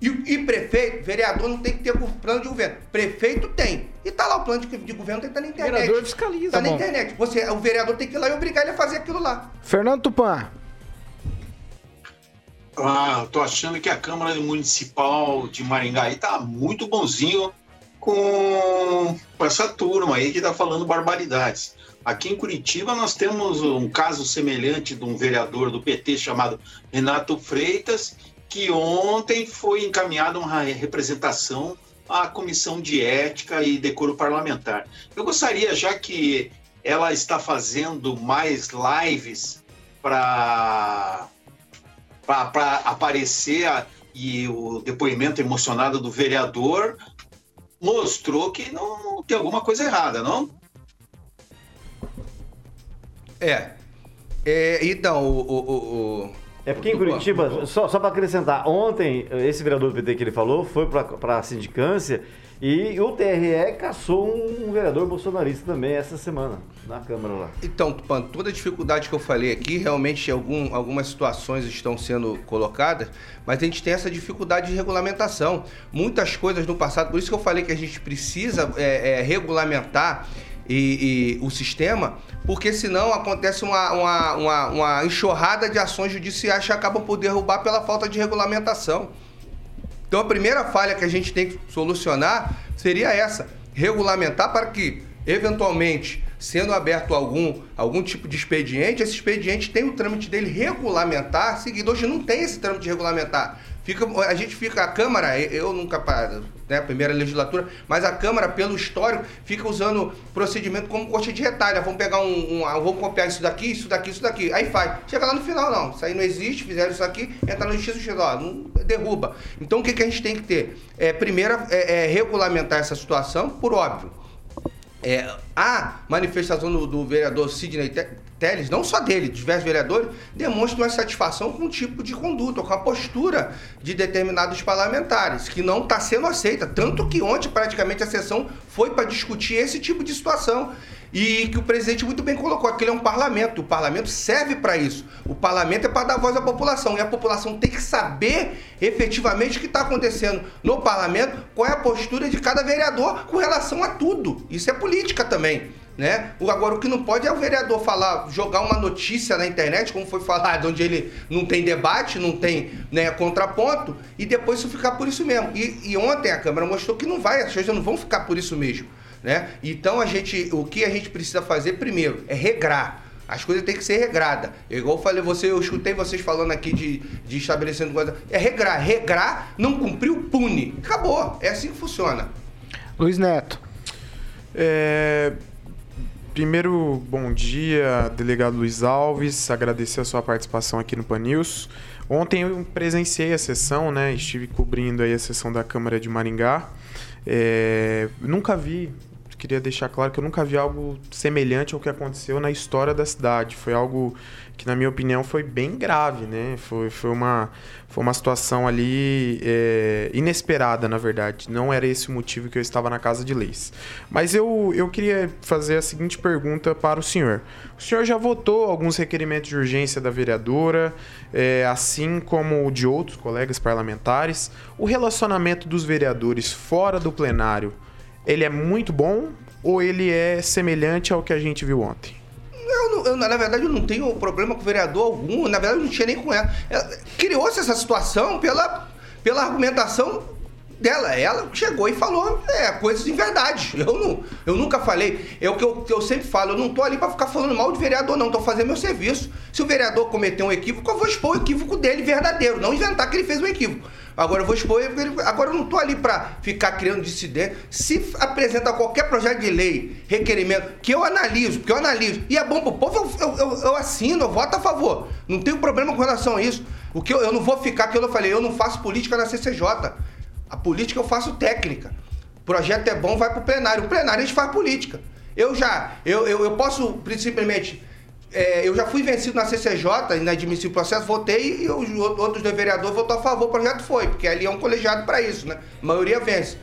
E, e, prefeito, vereador não tem que ter plano de governo. Prefeito tem. E tá lá o plano de, de governo, tem que estar tá na internet. Vereador fiscaliza. Tá na internet. Você, o vereador tem que ir lá e obrigar ele a fazer aquilo lá. Fernando Tupan. Ah, tô achando que a Câmara Municipal de Maringá aí tá muito bonzinho com, essa turma aí que tá falando barbaridades. Aqui em Curitiba nós temos um caso semelhante de um vereador do PT chamado Renato Freitas, que ontem foi encaminhada uma representação à Comissão de Ética e Decoro Parlamentar. Eu gostaria, já que ela está fazendo mais lives para para aparecer a, e o depoimento emocionado do vereador mostrou que não, não tem alguma coisa errada, não? É. é então, o, o, o, É porque em Curitiba, só, só para acrescentar, ontem esse vereador do PT que ele falou foi para a sindicância e o TRE caçou um vereador bolsonarista também essa semana na Câmara lá. Então, Tupan, toda a dificuldade que eu falei aqui, realmente algum, algumas situações estão sendo colocadas, mas a gente tem essa dificuldade de regulamentação. Muitas coisas no passado, por isso que eu falei que a gente precisa é, é, regulamentar e, e, o sistema, porque senão acontece uma, uma, uma, uma enxurrada de ações judiciais que acabam por derrubar pela falta de regulamentação. Então a primeira falha que a gente tem que solucionar seria essa: regulamentar para que, eventualmente, sendo aberto algum, algum tipo de expediente, esse expediente tem o trâmite dele regulamentar seguido. Hoje não tem esse trâmite regulamentar. Fica, a gente fica, a Câmara, eu nunca, né, primeira legislatura, mas a Câmara, pelo histórico, fica usando procedimento como corte de retalho. Vamos pegar um, um, vamos copiar isso daqui, isso daqui, isso daqui. Aí faz. Chega lá no final, não. Isso aí não existe, fizeram isso aqui, entra no justiça, ó, não, derruba. Então o que, que a gente tem que ter? É, primeiro, é, é regulamentar essa situação, por óbvio. É, a manifestação do, do vereador Sidney Teles, não só dele, diversos vereadores, demonstram uma satisfação com o tipo de conduta, com a postura de determinados parlamentares, que não está sendo aceita. Tanto que ontem, praticamente, a sessão foi para discutir esse tipo de situação. E que o presidente muito bem colocou, aquele é um parlamento, o parlamento serve para isso. O parlamento é para dar voz à população, e a população tem que saber efetivamente o que está acontecendo no parlamento, qual é a postura de cada vereador com relação a tudo. Isso é política também. Né? Agora, o que não pode é o vereador falar, jogar uma notícia na internet, como foi falado, onde ele não tem debate, não tem né, contraponto, e depois isso ficar por isso mesmo. E, e ontem a Câmara mostrou que não vai, as coisas não vão ficar por isso mesmo. Né? Então a gente, o que a gente precisa fazer primeiro é regrar. As coisas têm que ser regradas. Igual eu falei, você, eu escutei vocês falando aqui de, de estabelecendo coisa. É regrar. Regrar, não cumpriu, pune. Acabou. É assim que funciona. Luiz Neto. É, primeiro, bom dia, delegado Luiz Alves. Agradecer a sua participação aqui no Pan News. Ontem eu presenciei a sessão, né? Estive cobrindo aí a sessão da Câmara de Maringá. É, nunca vi, queria deixar claro que eu nunca vi algo semelhante ao que aconteceu na história da cidade. Foi algo que, na minha opinião, foi bem grave, né? Foi, foi, uma, foi uma situação ali é, inesperada, na verdade. Não era esse o motivo que eu estava na Casa de Leis. Mas eu, eu queria fazer a seguinte pergunta para o senhor. O senhor já votou alguns requerimentos de urgência da vereadora, é, assim como de outros colegas parlamentares. O relacionamento dos vereadores fora do plenário, ele é muito bom ou ele é semelhante ao que a gente viu ontem? Eu, eu, na verdade, eu não tenho problema com vereador algum. Na verdade, eu não tinha nem com ela. ela Criou-se essa situação pela, pela argumentação dela. Ela chegou e falou é, coisas de verdade. Eu, não, eu nunca falei. É o que eu, eu sempre falo. Eu não tô ali para ficar falando mal de vereador, não. Tô fazendo meu serviço. Se o vereador cometer um equívoco, eu vou expor o equívoco dele verdadeiro. Não inventar que ele fez um equívoco. Agora eu vou expor. Agora eu não tô ali para ficar criando dissidência. Se apresenta qualquer projeto de lei, requerimento, que eu analiso, que eu analiso, e é bom pro povo, eu, eu, eu assino, eu voto a favor. Não tenho problema com relação a isso. O que eu, eu não vou ficar, que eu falei, eu não faço política na CCJ. A política eu faço técnica. O projeto é bom, vai pro plenário. O plenário a gente faz política. Eu já, eu, eu, eu posso, principalmente, é, eu já fui vencido na CCJ, inadmissível o processo, votei e os outros vereadores votou a favor, o projeto foi, porque ali é um colegiado para isso, né? A maioria vence.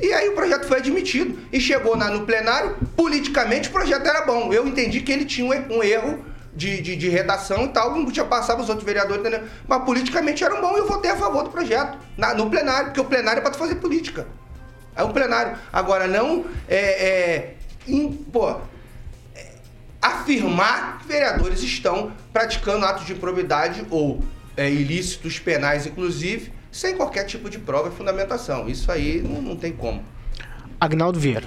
E aí o projeto foi admitido e chegou na, no plenário, politicamente o projeto era bom. Eu entendi que ele tinha um, um erro de, de, de, redação e tal, não tinha passado os outros vereadores, entendeu? Mas politicamente era bom e eu votei a favor do projeto, na, no plenário, porque o plenário é para fazer política. É um plenário. Agora, não é, é, in, pô, é, afirmar que vereadores estão praticando atos de improbidade ou é, ilícitos penais, inclusive, sem qualquer tipo de prova e fundamentação. Isso aí não, não tem como. Agnaldo Vieira.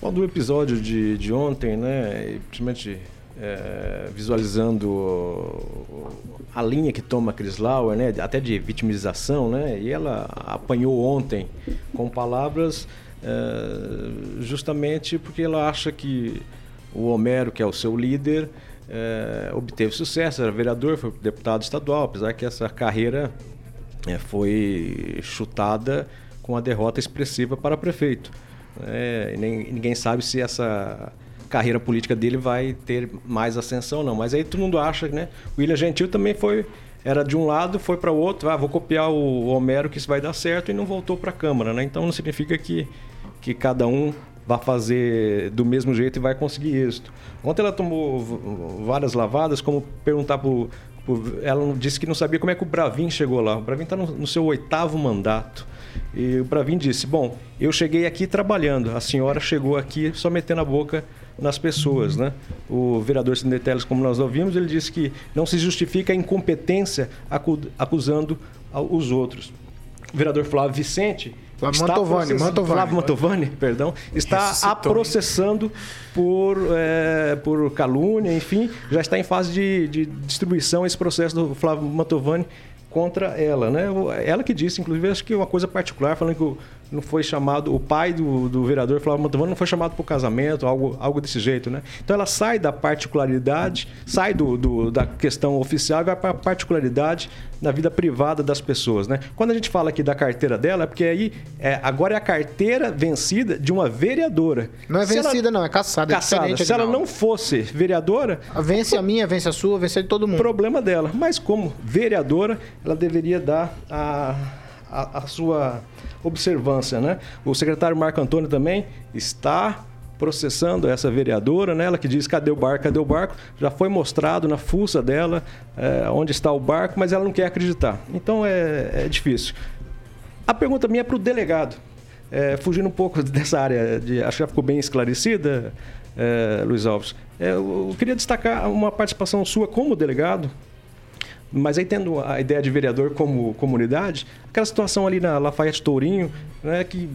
Bom, do episódio de, de ontem, né, principalmente é, visualizando a linha que toma a Chris Lauer, né, até de vitimização, né, e ela apanhou ontem com palavras é, justamente porque ela acha que o Homero, que é o seu líder, é, obteve sucesso, era vereador, foi deputado estadual, apesar que essa carreira é, foi chutada com a derrota expressiva para prefeito. É, ninguém sabe se essa carreira política dele vai ter mais ascensão não. Mas aí todo mundo acha, né? O William Gentil também foi era de um lado, foi para o outro, ah, vou copiar o Homero que isso vai dar certo e não voltou para a Câmara, né? Então não significa que, que cada um vá fazer do mesmo jeito e vai conseguir êxito. Ontem ela tomou várias lavadas, como perguntar pro ela disse que não sabia como é que o Bravin chegou lá. O Bravin está no, no seu oitavo mandato. E o Bravin disse: Bom, eu cheguei aqui trabalhando, a senhora chegou aqui só metendo a boca nas pessoas. Né? O vereador Sindeteles, como nós ouvimos, ele disse que não se justifica a incompetência acusando os outros. O vereador Flávio Vicente Flávio Mantovani, Mantovani. Flávio Mantovani, perdão, está a processando por, é, por calúnia, enfim, já está em fase de, de distribuição esse processo do Flávio Mantovani contra ela, né? Ela que disse, inclusive, acho que uma coisa particular, falando que o não foi chamado, o pai do, do vereador Flávio Mantovani não foi chamado para o casamento, algo, algo desse jeito, né? Então ela sai da particularidade, sai do, do da questão oficial e vai para a particularidade na vida privada das pessoas, né? Quando a gente fala aqui da carteira dela, é porque aí é, agora é a carteira vencida de uma vereadora. Não é vencida, ela, não, é caçada. É caçada. Se ela não fosse vereadora. Vence a minha, vence a sua, vence a de todo mundo. Problema dela. Mas como vereadora, ela deveria dar a, a, a sua observância, né? O secretário Marco Antônio também está processando essa vereadora, né? Ela que diz cadê o barco, cadê o barco? Já foi mostrado na fuça dela é, onde está o barco, mas ela não quer acreditar. Então é, é difícil. A pergunta minha é para o delegado. É, fugindo um pouco dessa área, de, acho que já ficou bem esclarecida, é, Luiz Alves. É, eu queria destacar uma participação sua como delegado mas aí tendo a ideia de vereador como comunidade, aquela situação ali na Lafayette Tourinho, né, que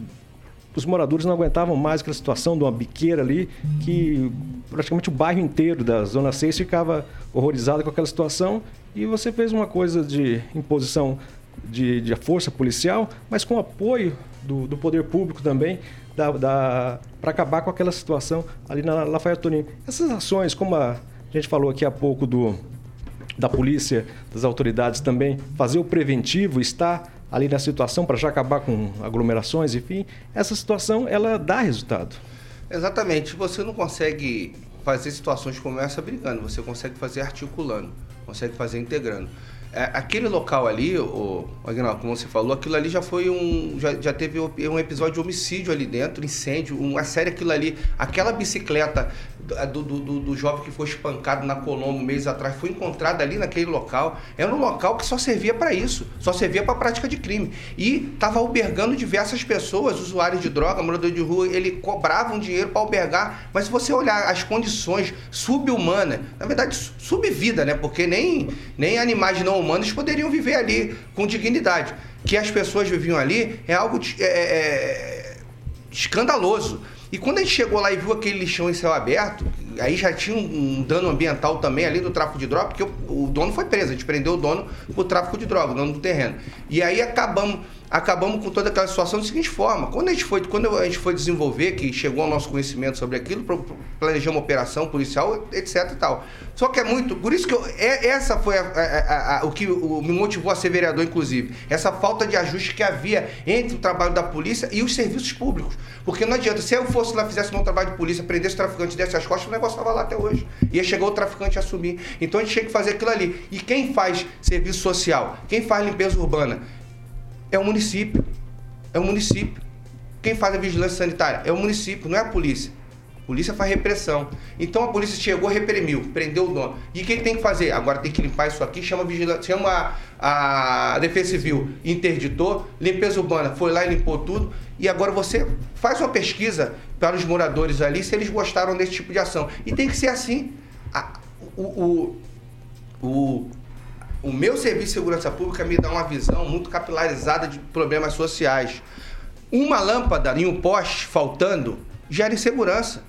os moradores não aguentavam mais aquela situação de uma biqueira ali, que praticamente o bairro inteiro da Zona 6 ficava horrorizado com aquela situação, e você fez uma coisa de imposição de, de força policial, mas com apoio do, do poder público também, da, da para acabar com aquela situação ali na Lafayette Toninho. Essas ações, como a gente falou aqui há pouco do, da polícia, das autoridades também, fazer o preventivo, estar ali na situação para já acabar com aglomerações, enfim, essa situação ela dá resultado. Exatamente. Você não consegue fazer situações como essa brigando, você consegue fazer articulando, consegue fazer integrando. É, aquele local ali, o, Aguinaldo, como você falou, aquilo ali já foi um. Já, já teve um episódio de homicídio ali dentro, incêndio, uma série aquilo ali. Aquela bicicleta do, do, do, jovem que foi espancado na Colombo um mês atrás foi encontrada ali naquele local. Era um local que só servia para isso, só servia para prática de crime. E estava albergando diversas pessoas, usuários de droga, moradores de rua, ele cobravam dinheiro para albergar. Mas se você olhar as condições subhumanas, na verdade, subvida, né? Porque nem, nem animais não humanos poderiam viver ali com dignidade. Que as pessoas viviam ali é algo é, é, é, escandaloso. E quando a gente chegou lá e viu aquele lixão em céu aberto, aí já tinha um, dano ambiental também ali do tráfico de droga, porque o, o dono foi preso, a gente prendeu o dono por tráfico de droga, o dono do terreno. E aí acabamos acabamos com toda aquela situação da seguinte forma: quando a gente foi, quando a gente foi desenvolver, que chegou ao nosso conhecimento sobre aquilo, planejamos uma operação policial, etc e tal. Só que é muito, por isso que eu, é, essa foi a, a, a, o que o, me motivou a ser vereador, inclusive, essa falta de ajuste que havia entre o trabalho da polícia e os serviços públicos. Porque não adianta, se eu fosse lá, fizesse meu trabalho de polícia, prendesse o traficante, desse as costas, o negócio estava lá até hoje. Ia chegar o traficante a assumir. Então a gente tinha que fazer aquilo ali. E quem faz serviço social? Quem faz limpeza urbana? É o município. É o município. Quem faz a vigilância sanitária é o município, não é a polícia. A polícia faz repressão. Então a polícia chegou, reprimiu, prendeu o dono. E o que tem que fazer? Agora tem que limpar isso aqui, chama, vigilância, chama a Defesa Civil, interditou, limpeza urbana, foi lá e limpou tudo. E agora você faz uma pesquisa para os moradores ali se eles gostaram desse tipo de ação. E tem que ser assim. o, o, o o meu serviço de segurança pública me dá uma visão muito capilarizada de problemas sociais. Uma lâmpada em um poste faltando gera insegurança.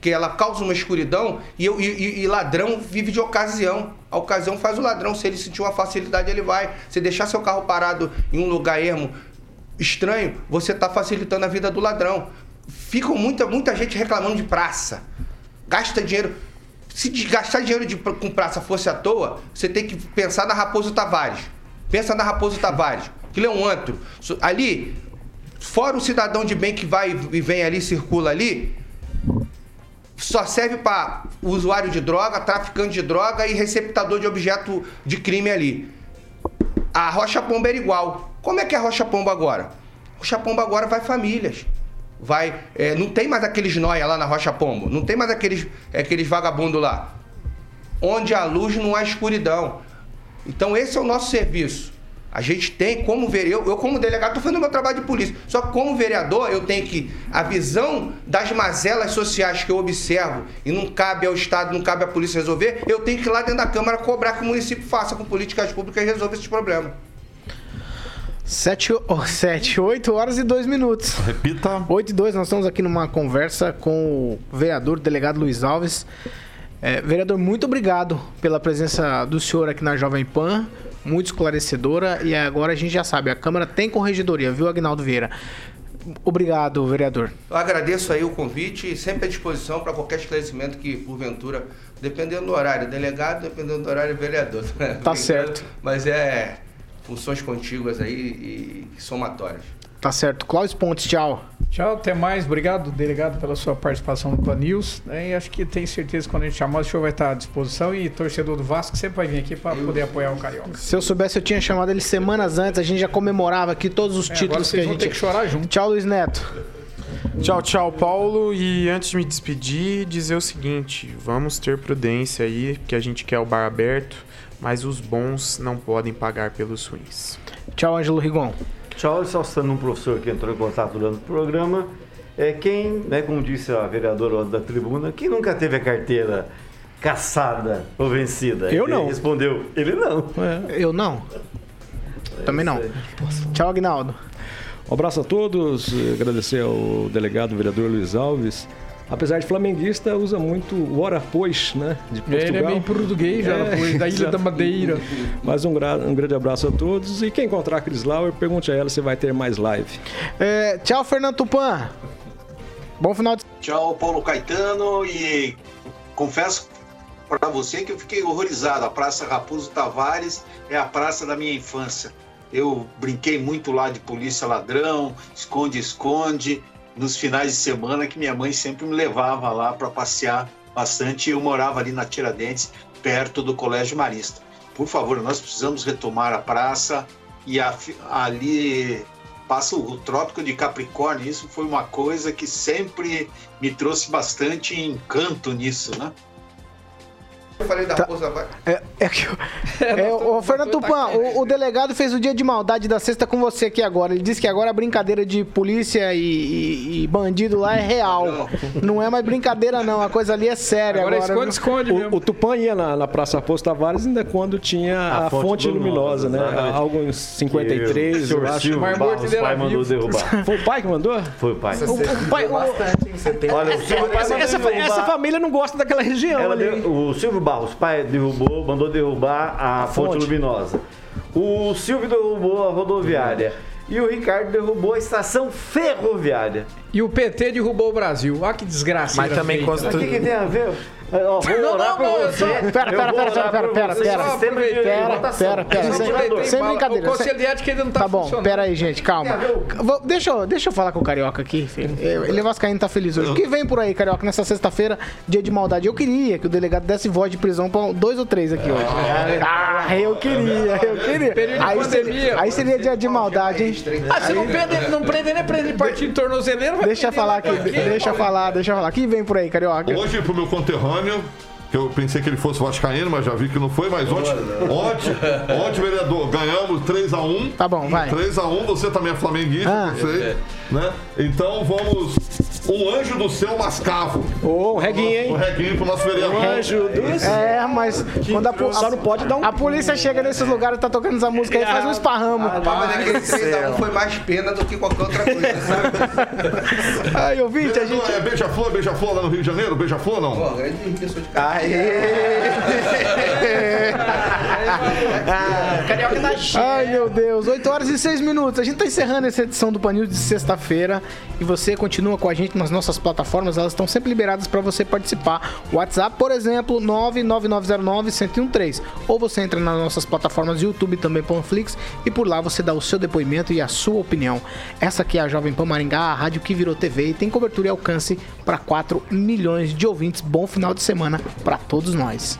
Que ela causa uma escuridão e, e, e, ladrão vive de ocasião. A ocasião faz o ladrão. Se ele sentir uma facilidade, ele vai. Se deixar seu carro parado em um lugar ermo estranho, você está facilitando a vida do ladrão. Fica muita, muita gente reclamando de praça. Gasta dinheiro se gastar dinheiro de, com praça fosse à toa, você tem que pensar na Raposo Tavares. Pensa na Raposo Tavares. Aquilo é um antro. Ali, fora o cidadão de bem que vai e vem ali, circula ali, só serve para usuário de droga, traficante de droga e receptador de objeto de crime ali. A Rocha Pomba era igual. Como é que é a Rocha Pomba agora? Rocha Pomba agora vai famílias vai. É, não tem mais aqueles noia lá na Rocha Pombo, não tem mais aqueles, aqueles vagabundos lá. Onde há luz não há escuridão. Então esse é o nosso serviço. A gente tem como ver, eu, eu como delegado estou fazendo meu trabalho de polícia. Só que como vereador eu tenho que a visão das mazelas sociais que eu observo e não cabe ao Estado, não cabe à polícia resolver, eu tenho que ir lá dentro da Câmara cobrar que o município faça com políticas públicas e resolva esses problemas. Sete, oh, sete, oito horas e dois minutos. Repita. Oito e dois, nós estamos aqui numa conversa com o vereador, o delegado Luiz Alves. É, vereador, muito obrigado pela presença do senhor aqui na Jovem Pan, muito esclarecedora. E agora a gente já sabe, a Câmara tem corregedoria, viu, Agnaldo Vieira? Obrigado, vereador. Eu agradeço aí o convite e sempre à disposição para qualquer esclarecimento que, porventura, dependendo do horário, delegado, dependendo do horário, vereador. Tá certo. Mas é funções contíguas aí e somatórias. Tá certo. Cláudio Pontes, tchau. Tchau, até mais. Obrigado, delegado, pela sua participação no Pan News. Né? E acho que tenho certeza que quando a gente chamar, o senhor vai estar à disposição e torcedor do Vasco sempre vai vir aqui para poder apoiar o Carioca. Se eu soubesse, eu tinha chamado ele semanas antes, a gente já comemorava aqui todos os é, títulos que a gente. Vão ter que chorar junto. Tchau, Luiz Neto. Tchau, tchau, Paulo. E antes de me despedir, dizer o seguinte: vamos ter prudência aí, que a gente quer o bar aberto mas os bons não podem pagar pelos ruins. Tchau, Ângelo Rigon. Tchau, só citando um professor que entrou em contato durante o programa. É quem, né, como disse a vereadora da tribuna, quem nunca teve a carteira caçada ou vencida? Eu ele não. respondeu, ele não. É. Eu não. Também não. Tchau, Agnaldo. Um abraço a todos, agradecer ao delegado vereador Luiz Alves apesar de flamenguista, usa muito o ora pois, né? De Portugal. Ele é bem português, é, pois, da Ilha da Madeira. Mas um, um, grande abraço a todos. E quem encontrar a Cris Lauer, pergunte a ela se vai ter mais live. É, tchau, Fernando Tupan. Bom final de Tchau, Paulo Caetano. E confesso para você que eu fiquei horrorizado. A Praça Raposo Tavares é a praça da minha infância. Eu brinquei muito lá de polícia ladrão, esconde-esconde, nos finais de semana que minha mãe sempre me levava lá para passear bastante. Eu morava ali na Tiradentes, perto do Colégio Marista. Por favor, nós precisamos retomar a praça e a- ali passa o Trópico de Capricórnio. Isso foi uma coisa que sempre me trouxe bastante encanto nisso, né? Eu falei da Raposa Tavares. É, é que. É, ô, Fernando Tupan, o, o delegado fez o dia de maldade da sexta com você aqui agora. Ele disse que agora a brincadeira de polícia e, e- e bandido lá é real. Não é mais brincadeira, não. A coisa ali é séria. Agora Agora, esconde, esconde O, o Tupã ia na, na Praça Raposo Tavares ainda quando tinha a, A fonte, fonte luminosa, né? exatamente. Algo em 53, o eu senhor acho. Barros, era pai mandou derrubar. Foi o pai que mandou? Foi o pai. O, o pai, o- Olha, o Essa, família não gosta daquela região Ela ali. deu- o Silvio Barros, pai, derrubou, mandou derrubar a, fonte. fonte. luminosa. O Silvio derrubou a rodoviária. E o Ricardo derrubou a estação ferroviária. E o PT derrubou o Brasil. Olha que desgraça. Mas também Mas o constitu... que, que tem a ver? Ó, vou Não, orar não, por não, eu você. Pera, pera, pera, pera, pera, pera. Pera, pera, pera. Eu Sem, brincadeira. O conselho de ética ainda não tá, Tá bom, pera aí, gente, calma. Deixa, eu, deixa eu falar com o Carioca aqui. filho. Ele é vascaíno, tá feliz hoje. O que vem por aí, Carioca, nessa sexta-feira, dia de maldade? Eu queria que o delegado desse voz de prisão pra dois ou três aqui hoje. Ah, eu queria, eu queria. Aí seria, aí seria dia de maldade, hein? Ah, você não prende, não prende nem prende partido de tornozeleiro? vai Deixa eu prender falar aqui, deixa eu falar, deixa eu falar. Quem vem por aí, Carioca? Hoje, pro meu conterrâneo, que eu pensei que ele fosse vascaíno, mas já vi que não foi, mas ontem, ontem, ontem vereador, ganhamos 3x1. Tá bom, vai. 3x1, você também é flamenguista, Ah. sei, né? Então vamos, um anjo do céu mascavo. Ô, um reguinho, Um hein? reguinho pro nosso vereador. Um anjo do É, mas quando a, po- Só não pode dar um- a polícia chega nesses lugares, tá tocando essa música aí, faz um esparramo. Mas naquele 3x1 foi mais pena do que qualquer outra coisa, sabe? Aí, ouvinte, a gente... É beija-flor, beija-flor lá no Rio de Janeiro? Beija-flor não? Pô, grande pessoa de casa. Carioca da Ai, meu Deus. 8 horas e 6 minutos. A gente tá encerrando essa edição do Panil de sexta-feira. E você continua com a gente nas nossas plataformas. Elas estão sempre liberadas para você participar. WhatsApp, por exemplo, 99909-1013. Ou você entra nas nossas plataformas YouTube também, Panflix. E por lá você dá o seu depoimento e a sua opinião. Essa aqui é a Jovem Pan Maringá, a rádio que virou TV e tem cobertura e alcance para 4 milhões de ouvintes. Bom final de semana para todos nós.